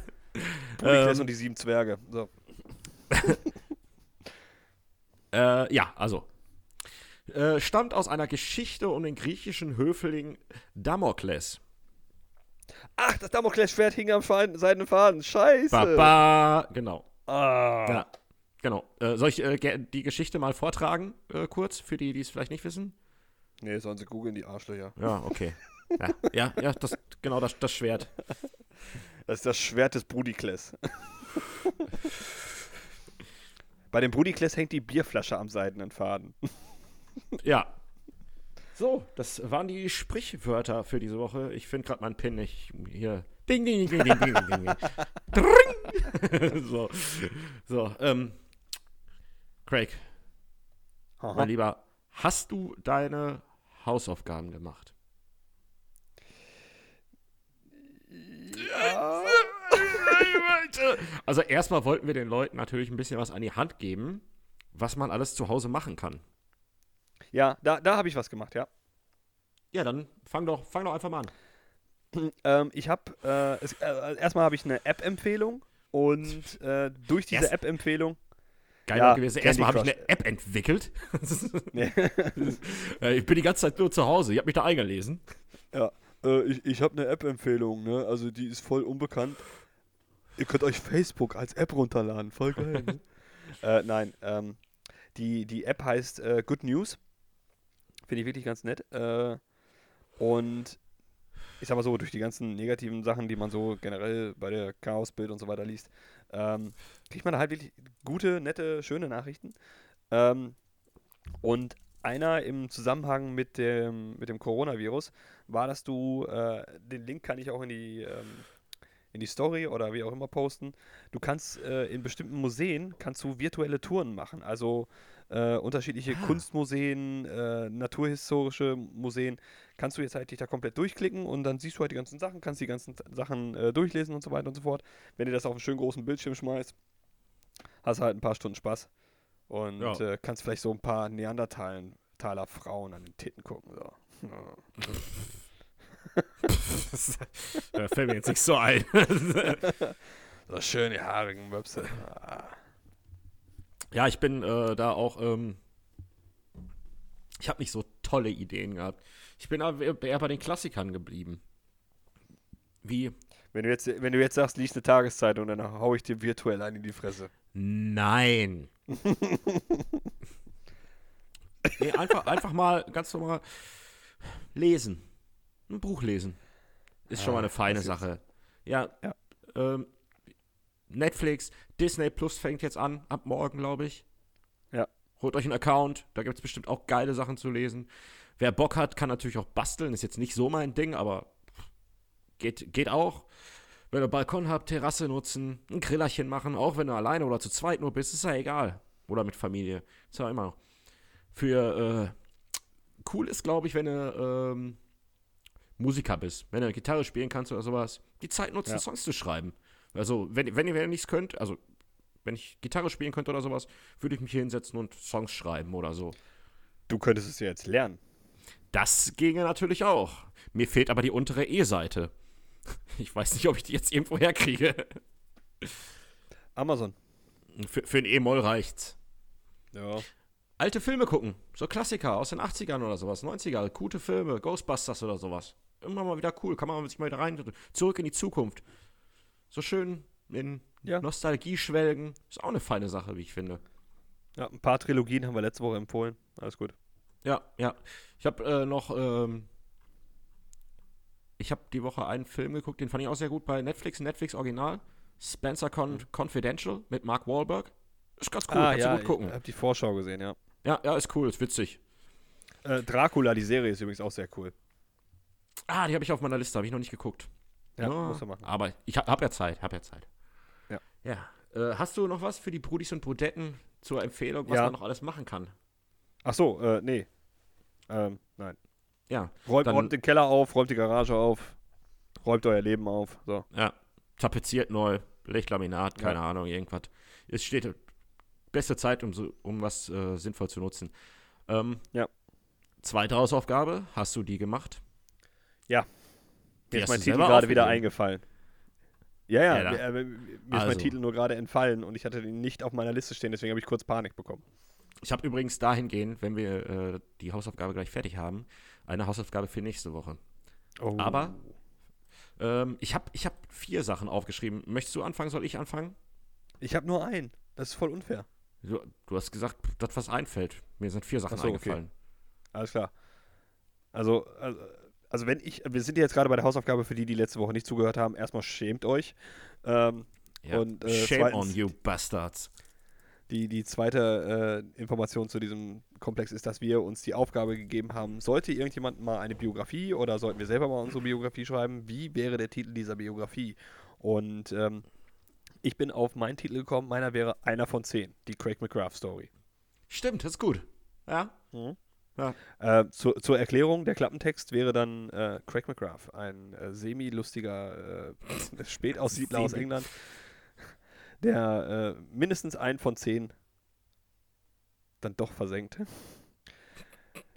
Brudikles ähm, und die sieben Zwerge. So. Äh, ja, also. äh, stammt aus einer Geschichte um den griechischen Höfling Damokles. Ach, das Damoklesschwert hing am seinen Faden. Scheiße. Baba. Genau. Ah. Ja, genau. Äh, soll ich äh, die Geschichte mal vortragen, äh, kurz, für die, die es vielleicht nicht wissen? Nee, sollen sie googeln, die Arschlöcher. Ja, okay. ja, ja, ja das, genau, das, das Schwert. Das ist das Schwert des Brudikles. Bei dem Brudikles hängt die Bierflasche am seidenen Faden. ja. So, das waren die Sprichwörter für diese Woche. Ich finde gerade meinen Pin nicht hier. Ding, ding, ding, ding, ding, ding, ding. so, so, ähm, Craig, Aha. mein Lieber, hast du deine Hausaufgaben gemacht? Ja. Also erstmal wollten wir den Leuten natürlich ein bisschen was an die Hand geben, was man alles zu Hause machen kann. Ja, da, da habe ich was gemacht, ja. Ja, dann fang doch, fang doch einfach mal an. Ähm, ich habe, äh, äh, erstmal habe ich eine App-Empfehlung und äh, durch diese App-Empfehlung geil ja, gewesen. Erstmal habe ich eine App entwickelt. Äh, ich bin die ganze Zeit nur zu Hause. Ich habe mich da eingelesen. Ja, äh, ich, ich habe eine App-Empfehlung. Ne? Also die ist voll unbekannt. Ihr könnt euch Facebook als App runterladen. Voll geil. Ne? äh, nein, ähm, die, die App heißt Good News. Finde ich wirklich ganz nett. Äh, und ich sag mal so, durch die ganzen negativen Sachen, die man so generell bei der Chaosbild und so weiter liest, ähm, kriegt man da halt wirklich gute, nette, schöne Nachrichten. Ähm, und einer im Zusammenhang mit dem, mit dem Coronavirus war, dass du, äh, den Link kann ich auch in die, ähm, in die Story oder wie auch immer posten. Du kannst äh, in bestimmten Museen kannst du virtuelle Touren machen. Also äh, unterschiedliche ah. Kunstmuseen, äh, naturhistorische Museen, kannst du jetzt halt dich da komplett durchklicken und dann siehst du halt die ganzen Sachen, kannst die ganzen Sachen äh, durchlesen und so weiter und so fort. Wenn du das auf einen schönen großen Bildschirm schmeißt, hast du halt ein paar Stunden Spaß und ja. Äh, kannst vielleicht so ein paar Neandertaler Frauen an den Titten gucken. So. das, das fällt mir jetzt nicht so ein. so schön die haarigen Möpse. Ah. Ja, ich bin äh, da auch. Ähm, ich habe nicht so tolle Ideen gehabt. Ich bin aber eher bei den Klassikern geblieben. Wie? Wenn du jetzt, wenn du jetzt sagst, liest eine Tageszeitung, dann hau ich dir virtuell ein in die Fresse. Nein. nee, einfach, einfach mal ganz normal lesen. Ein Buch lesen. Ist ja, schon mal eine feine Sache. Ja. ja. Ähm, Netflix, Disney Plus fängt jetzt an, ab morgen, glaube ich. Ja. Holt euch einen Account, da gibt es bestimmt auch geile Sachen zu lesen. Wer Bock hat, kann natürlich auch basteln, ist jetzt nicht so mein Ding, aber geht, geht auch. Wenn ihr Balkon habt, Terrasse nutzen, ein Grillerchen machen, auch wenn du alleine oder zu zweit nur bist, ist ja egal. Oder mit Familie, ist ja immer noch. Für, äh, cool ist, glaube ich, wenn du ähm, Musiker bist, wenn du Gitarre spielen kannst oder sowas, die Zeit nutzen, ja. Songs zu schreiben. Also, wenn, wenn ihr nichts könnt, also wenn ich Gitarre spielen könnte oder sowas, würde ich mich hier hinsetzen und Songs schreiben oder so. Du könntest es ja jetzt lernen. Das ginge natürlich auch. Mir fehlt aber die untere E-Seite. Ich weiß nicht, ob ich die jetzt irgendwo herkriege. Amazon. Für, für ein E-Moll reicht's. Ja. Alte Filme gucken. So Klassiker aus den 80ern oder sowas. 90er. Gute Filme. Ghostbusters oder sowas. Immer mal wieder cool. Kann man sich mal wieder rein. Zurück in die Zukunft so schön in ja. Nostalgie schwelgen. Ist auch eine feine Sache, wie ich finde. Ja, ein paar Trilogien haben wir letzte Woche empfohlen. Alles gut. Ja, ja. Ich habe äh, noch, ähm, ich habe die Woche einen Film geguckt, den fand ich auch sehr gut bei Netflix, Netflix Original. Spencer Con mhm. Confidential mit Mark Wahlberg. Ist ganz cool, ah, kannst ja, du gut gucken. Ich habe die Vorschau gesehen, ja. Ja, ja, ist cool, ist witzig. Äh, Dracula, die Serie ist übrigens auch sehr cool. Ah, die habe ich auf meiner Liste, habe ich noch nicht geguckt. Ja, oh, musst du machen. Aber ich habe hab ja Zeit, habe ja Zeit. Ja. Äh, hast du noch was für die Brudis und Brudetten zur Empfehlung, was ja. man noch alles machen kann? Ach so, äh, nee. Ähm, nein. Ja. Räumt, dann, räumt den Keller auf, räumt die Garage auf, räumt euer Leben auf. So. Ja. Tapeziert neu, Lechlaminat, keine ja. Ahnung, irgendwas. Es steht beste Zeit, um, so, um was äh, sinnvoll zu nutzen. Ähm, ja. Zweite Hausaufgabe, hast du die gemacht? Ja. Mir ist mein Titel gerade wieder eingefallen. Ja, ja, ja mir, mir also. ist mein also. Titel nur gerade entfallen und ich hatte ihn nicht auf meiner Liste stehen, deswegen habe ich kurz Panik bekommen. Ich habe übrigens dahingehend, wenn wir äh, die Hausaufgabe gleich fertig haben, eine Hausaufgabe für nächste Woche. Oh. Aber ähm, ich habe ich hab vier Sachen aufgeschrieben. Möchtest du anfangen? Soll ich anfangen? Ich habe nur einen. Das ist voll unfair. Du, du hast gesagt, das, was einfällt. Mir sind vier Sachen Ach so, okay. eingefallen. Alles klar. Also, also, also wenn ich, wir sind jetzt gerade bei der Hausaufgabe für die, die letzte Woche nicht zugehört haben. Erstmal schämt euch. Ähm, Ja. Und, äh, Shame zweitens- on you bastards. Die, die zweite äh, Information zu diesem Komplex ist, dass wir uns die Aufgabe gegeben haben, sollte irgendjemand mal eine Biografie oder sollten wir selber mal unsere Biografie schreiben, wie wäre der Titel dieser Biografie? Und ähm, ich bin auf meinen Titel gekommen, meiner wäre einer von zehn, die Craig McGrath Story. Stimmt, das ist gut. Ja? Ja. Äh, zur, zur Erklärung, der Klappentext wäre dann äh, Craig McGrath, ein äh, semi-lustiger äh, Spätaussiedler aus. England, der äh, mindestens einen von zehn dann doch versenkt.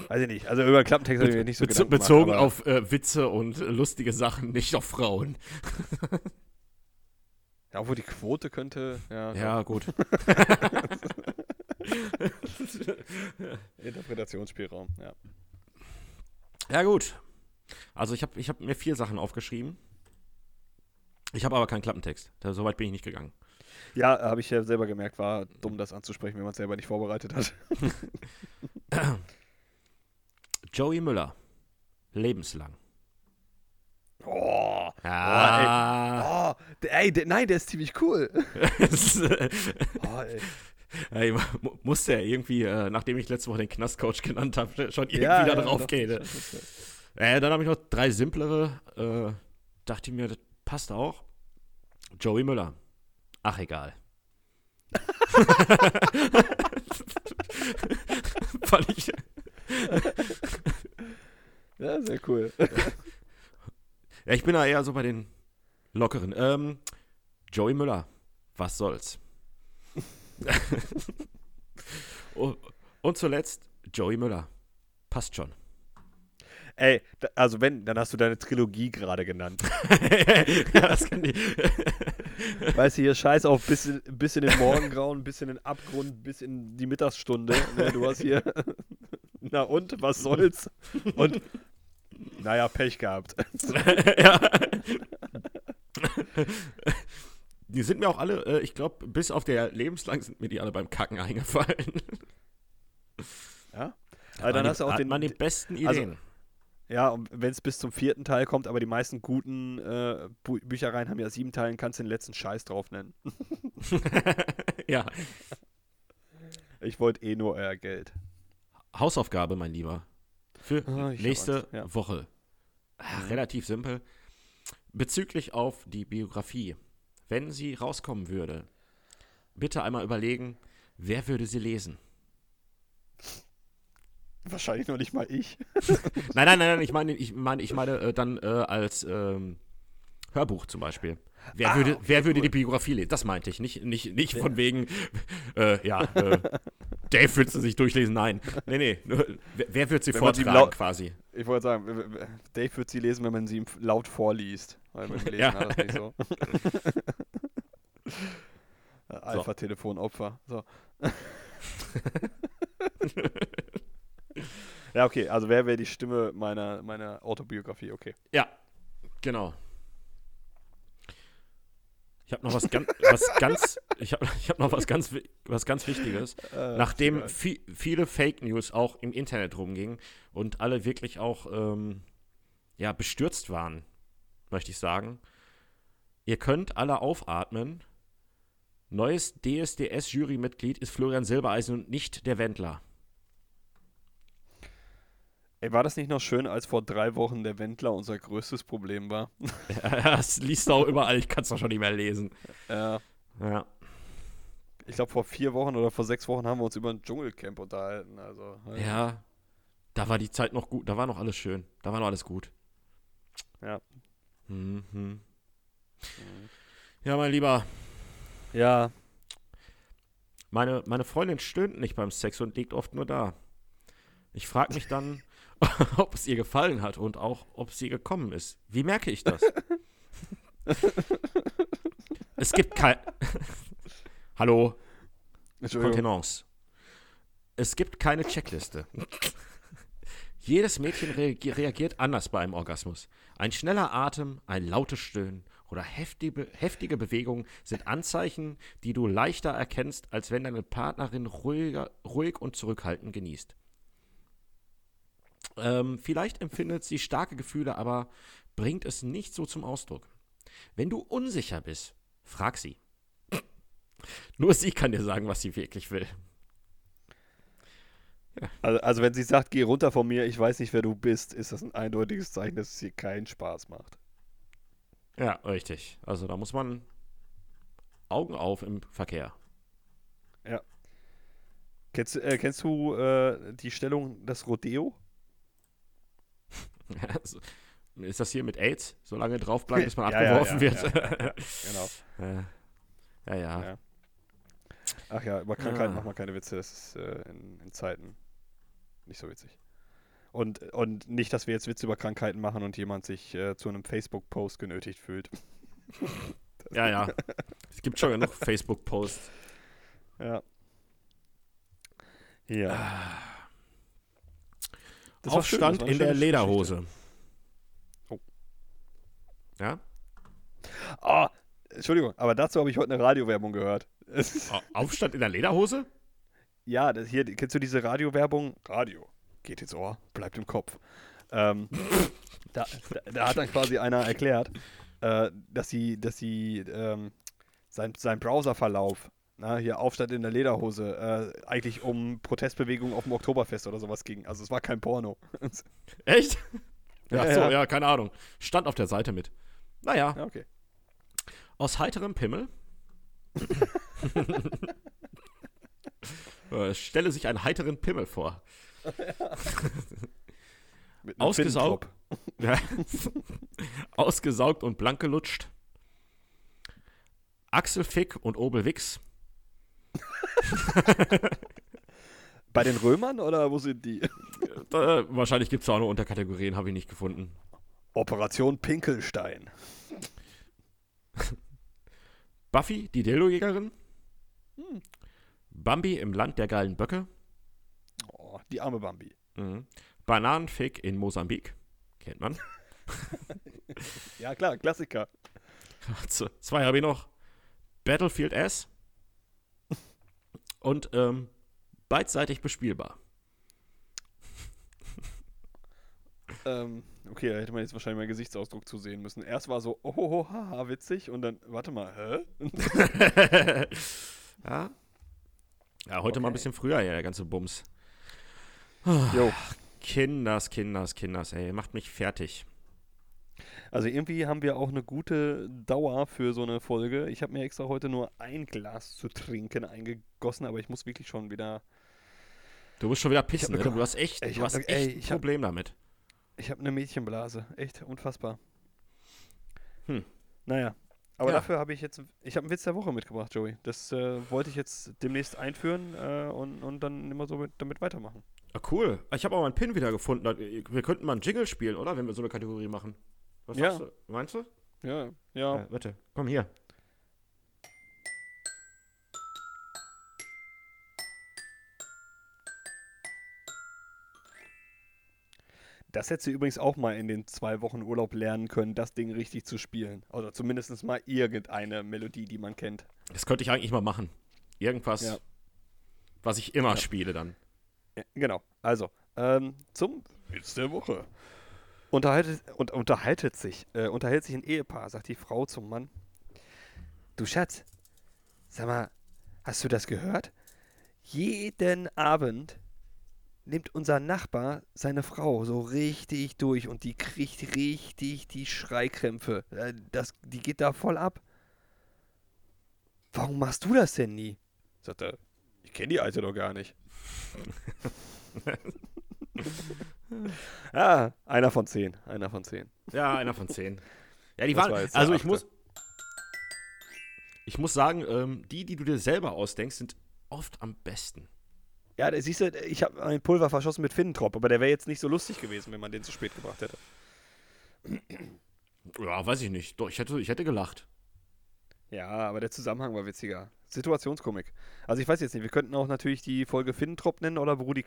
Weiß ich nicht, also über Klappentext habe ich mir nicht so Bezo- Gedanken bezogen gemacht, auf äh, Witze und lustige Sachen, nicht auf Frauen. Ja, obwohl die Quote könnte, ja, Ja, gut. Interpretationsspielraum, ja. Ja, gut. Also ich habe ich hab mir vier Sachen aufgeschrieben. Ich habe aber keinen Klappentext. Da, so weit bin ich nicht gegangen. Ja, habe ich ja selber gemerkt, war dumm, das anzusprechen, wenn man es selber nicht vorbereitet hat. Joey Müller. Lebenslang. Oh, Ah. oh der, ey, der, nein, der ist ziemlich cool. Oh, ey. Ey, mu- musste er irgendwie, äh, nachdem ich letzte Woche den Knastcoach genannt habe, schon irgendwie Ja, da ja, drauf gehen. das- Äh, dann habe ich noch drei simplere. Äh, dachte ich mir, das passt auch. Joey Müller. Ach, egal. Fand ich. Ja, sehr cool. Ja, ich bin da eher so bei den lockeren. Ähm, Joey Müller. Was soll's? und, zuletzt Joey Müller. Passt schon. Ey, also wenn, dann hast du deine Trilogie gerade genannt. ja, das kann ich. Weißt du, hier scheiß auf bis in, bis in den Morgengrauen, bis in den Abgrund, bis in die Mittagsstunde. Ne, du hast hier, na und, was soll's? Und, naja, Pech gehabt. ja. Die sind mir auch alle, äh, ich glaube, bis auf der lebenslang sind mir die alle beim Kacken eingefallen. Ja? Aber dann hast du auch den, man die besten also- Ideen. Ja, und wenn es bis zum vierten Teil kommt, aber die meisten guten äh, Bu Büchereien haben ja sieben Teilen, kannst du den letzten Scheiß drauf nennen. ja. Ich wollte eh nur euer Geld. Hausaufgabe, mein Lieber. Für Ah, nächste ja. Woche. Ach, relativ simpel. Bezüglich auf die Biografie. Wenn sie rauskommen würde, bitte einmal überlegen, wer würde sie lesen? Wahrscheinlich noch nicht mal ich. Nein, nein, nein, nein ich meine, ich meine, ich meine äh, dann äh, als ähm, Hörbuch zum Beispiel. Wer, Ah, würde, okay, wer würde cool. die Biografie lesen? Das meinte ich. Nicht, nicht, nicht von wegen, äh, ja, äh, Dave willst du sich durchlesen? Nein. Nee, nee. Wer, wer wird sie Wenn man sie vortragen lau- quasi? Ich wollte sagen, Dave wird sie lesen, wenn man sie ihm laut vorliest. Weil beim Lesen Ja. hat das nicht so. Äh, Alpha-Telefon-Opfer. So. ja, okay, also wer wäre die Stimme meiner, meiner Autobiografie? Okay. Ja, genau. Ich habe noch was ganz, was ganz, ich habe ich hab noch was ganz, was ganz Wichtiges. Äh, Nachdem vi viele Fake News auch im Internet rumgingen und alle wirklich auch ähm, ja, bestürzt waren, möchte ich sagen. Ihr könnt alle aufatmen. Neues DSDS-Jurymitglied ist Florian Silbereisen und nicht der Wendler. Ey, war das nicht noch schön, als vor drei Wochen der Wendler unser größtes Problem war? das liest du auch überall, ich kann es doch schon nicht mehr lesen. Ja. Ja. Ich glaube, vor vier Wochen oder vor sechs Wochen haben wir uns über ein Dschungelcamp unterhalten. Also, Ja, da war die Zeit noch gut, da war noch alles schön, da war noch alles gut. Ja. Mhm. Ja, mein Lieber, Ja. meine, meine Freundin stöhnt nicht beim Sex und liegt oft nur da. Ich frage mich dann, ob es ihr gefallen hat und auch, ob sie gekommen ist. Wie merke ich das? es gibt kein... Hallo. Kontenance. Es gibt keine Checkliste. Jedes Mädchen reagiert anders bei einem Orgasmus. Ein schneller Atem, ein lautes Stöhnen oder heftige, heftige Bewegungen sind Anzeichen, die du leichter erkennst, als wenn deine Partnerin ruhiger, ruhig und zurückhaltend genießt. Ähm, vielleicht empfindet sie starke Gefühle, aber bringt es nicht so zum Ausdruck. Wenn du unsicher bist, frag sie. Nur sie kann dir sagen, was sie wirklich will. Ja. Also, also, wenn sie sagt, geh runter von mir, ich weiß nicht, wer du bist, ist das ein eindeutiges Zeichen, dass es ihr keinen Spaß macht. Ja, richtig. Also da muss man Augen auf im Verkehr. Ja. Kennst, äh, kennst du äh, die Stellung das Rodeo? ist das hier mit AIDS? So lange drauf bleiben, bis man ja, abgeworfen ja, ja, wird. genau. ja, ja. Ach ja, über Krankheiten ja. machen wir keine Witze. Das ist äh, in, in, Zeiten nicht so witzig. Und, und nicht, dass wir jetzt Witze über Krankheiten machen und jemand sich äh, zu einem Facebook-Post genötigt fühlt. ja, ja. Es gibt schon genug Facebook-Posts. Ja. Ja. Das Aufstand in der Lederhose. Oh. Ja? Ah, Entschuldigung, aber dazu habe ich heute eine Radiowerbung gehört. Aufstand in der Lederhose? Ja, das hier, kennst du diese Radiowerbung? Radio. Geht ins Ohr, bleibt im Kopf. Ähm, da, da, da, hat dann quasi einer erklärt, äh, dass sie, dass sie ähm, sein, sein Browserverlauf, na, hier Aufstand in der Lederhose, äh, eigentlich um Protestbewegungen auf dem Oktoberfest oder sowas ging. Also es war kein Porno. Echt? Ja, so, ja. ja, keine Ahnung. Stand auf der Seite mit. Naja. Ja, okay. Aus heiterem Pimmel äh, Stelle sich einen heiteren Pimmel vor. Ausgesaugt. Ausgesaugt und blank gelutscht. Axel Fick und Obel Wix. Bei den Römern oder wo sind die? Da, wahrscheinlich gibt es auch noch Unterkategorien, habe ich nicht gefunden. Operation Pinkelstein. Buffy, die Dildo-Jägerin. Hm. Bambi im Land der geilen Böcke. Oh, die arme Bambi. Mhm. Bananenfick in Mosambik. Kennt man. ja, klar, Klassiker. Zwei habe ich noch. Battlefield S. Und ähm, beidseitig bespielbar. ähm, Okay, da hätte man jetzt wahrscheinlich meinen Gesichtsausdruck zu sehen müssen. Erst war so, oh, haha, witzig. Und dann, warte mal, hä? ja. Ja, heute okay. mal ein bisschen früher, ja, der ganze Bums. Jo. Kinders, Kinders, Kinders, ey, macht mich fertig. Also irgendwie haben wir auch eine gute Dauer für so eine Folge. Ich habe mir extra heute nur ein Glas zu trinken eingegossen, aber ich muss wirklich schon wieder. Du musst schon wieder pissen, ne? Du hast echt, du hast echt ey, ein Problem hab, damit. Ich habe eine Mädchenblase. Echt unfassbar. Hm. Naja. Aber ja. dafür habe ich jetzt, ich habe einen Witz der Woche mitgebracht, Joey. Das äh, wollte ich jetzt demnächst einführen äh, und, und dann immer so mit, damit weitermachen. Ah, cool. Ich habe auch mal einen Pin wieder gefunden. Wir könnten mal einen Jingle spielen, oder? Wenn wir so eine Kategorie machen. Was ja. du? Meinst du? Ja, ja. ja warte, komm hier. Das hätte sie übrigens auch mal in den zwei Wochen Urlaub lernen können, das Ding richtig zu spielen. Oder zumindest mal irgendeine Melodie, die man kennt. Das könnte ich eigentlich mal machen. Irgendwas, ja. was ich immer ja. spiele dann. Ja, genau. Also, ähm, zum Witz der Woche. Unterhaltet, und, unterhaltet sich, äh, unterhält sich ein Ehepaar, sagt die Frau zum Mann. Du Schatz, sag mal, hast du das gehört? Jeden Abend nimmt unser Nachbar seine Frau so richtig durch und die kriegt richtig die Schreikrämpfe. Äh, das, die geht da voll ab. Warum machst du das denn nie? Sagt er, ich kenne die Alte doch gar nicht. ja, einer von zehn. Einer von zehn. Ja, einer von zehn. Ja, die waren. War also ich muss. Ich muss sagen, ähm, die, die du dir selber ausdenkst, sind oft am besten. Ja, siehst du, ich habe ein Pulver verschossen mit Finnentrop, aber der wäre jetzt nicht so lustig gewesen, wenn man den zu spät gebracht hätte. Ja, weiß ich nicht. Doch, ich hätte, ich hätte gelacht. Ja, aber der Zusammenhang war witziger. Situationskomik. Also ich weiß jetzt nicht, wir könnten auch natürlich die Folge Finnentrop nennen oder Brudi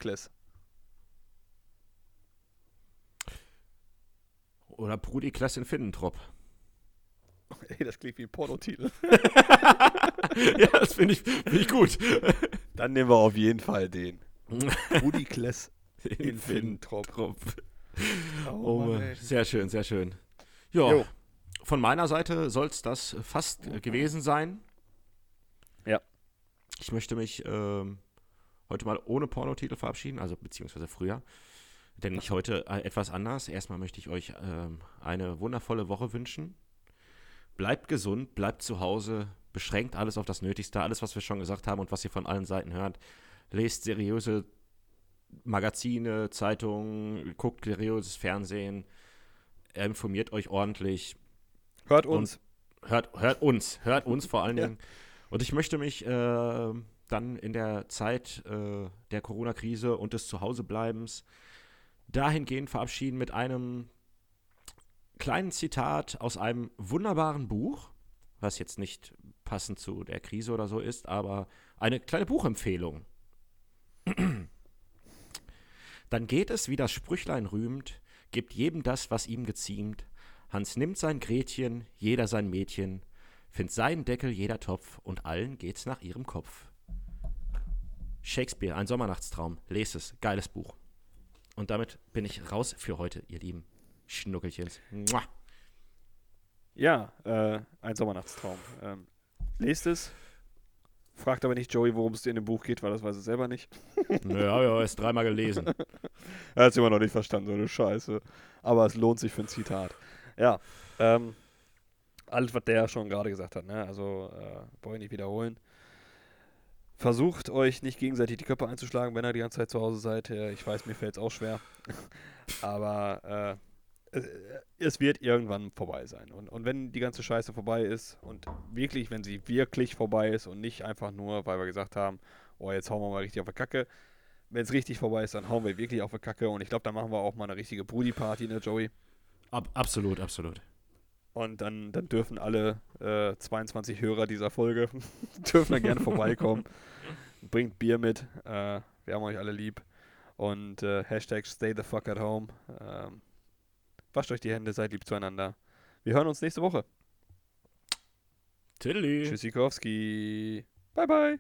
Oder Brudi Kless in Finnentrop. Ey, das klingt wie ein Pornotitel. ja, das finde ich, find ich gut. Dann nehmen wir auf jeden Fall den. Brudi Kless in, in Finnentrop. Oh, oh Mann, sehr schön, sehr schön. Ja, von meiner Seite soll es das fast gewesen sein. Ja. Ich möchte mich ähm, heute mal ohne Pornotitel verabschieden, also beziehungsweise früher. Denn ich heute äh, etwas anders. Erstmal möchte ich euch ähm, eine wundervolle Woche wünschen. Bleibt gesund, bleibt zu Hause, beschränkt alles auf das Nötigste, alles, was wir schon gesagt haben und was ihr von allen Seiten hört. Lest seriöse Magazine, Zeitungen, guckt seriöses Fernsehen, informiert euch ordentlich. Hört uns. Hört, hört uns, hört uns vor allen Dingen. Ja. Und ich möchte mich äh, dann in der Zeit äh, der Corona-Krise und des Zuhausebleibens dahingehend verabschieden mit einem kleinen Zitat aus einem wunderbaren Buch, was jetzt nicht passend zu der Krise oder so ist, aber eine kleine Buchempfehlung. Dann geht es, wie das Sprüchlein rühmt, gibt jedem das, was ihm geziemt. Hans nimmt sein Gretchen, jeder sein Mädchen, findet seinen Deckel jeder Topf und allen geht's nach ihrem Kopf. Shakespeare, ein Sommernachtstraum, lest es, geiles Buch. Und damit bin ich raus für heute, ihr lieben Schnuckelchens. Mua. Ja, äh, ein Sommernachtstraum. Ähm, lest es. Fragt aber nicht Joey, worum es in dem Buch geht, weil das weiß er selber nicht. Naja, ja, ist dreimal gelesen. er hat es immer noch nicht verstanden, so eine Scheiße. Aber es lohnt sich für ein Zitat. Ja, ähm, alles, was der schon gerade gesagt hat, ne? Also, äh, brauche ich nicht wiederholen. Versucht euch nicht gegenseitig die Köpfe einzuschlagen, wenn ihr die ganze Zeit zu Hause seid. Ich weiß, mir fällt es auch schwer. Aber äh, es wird irgendwann vorbei sein. Und, und wenn die ganze Scheiße vorbei ist und wirklich, wenn sie wirklich vorbei ist und nicht einfach nur, weil wir gesagt haben, oh, jetzt hauen wir mal richtig auf die Kacke. Wenn es richtig vorbei ist, dann hauen wir wirklich auf die Kacke. Und ich glaube, dann machen wir auch mal eine richtige Brudi-Party, ne, Joey? Ab, absolut, absolut. Und dann, dann dürfen alle äh, 22 Hörer dieser Folge dürfen dann gerne vorbeikommen. Bringt Bier mit. Äh, wir haben euch alle lieb. Und äh, Hashtag stay the fuck at home. Ähm, wascht euch die Hände, seid lieb zueinander. Wir hören uns nächste Woche. Tschüssikowski. Bye, bye.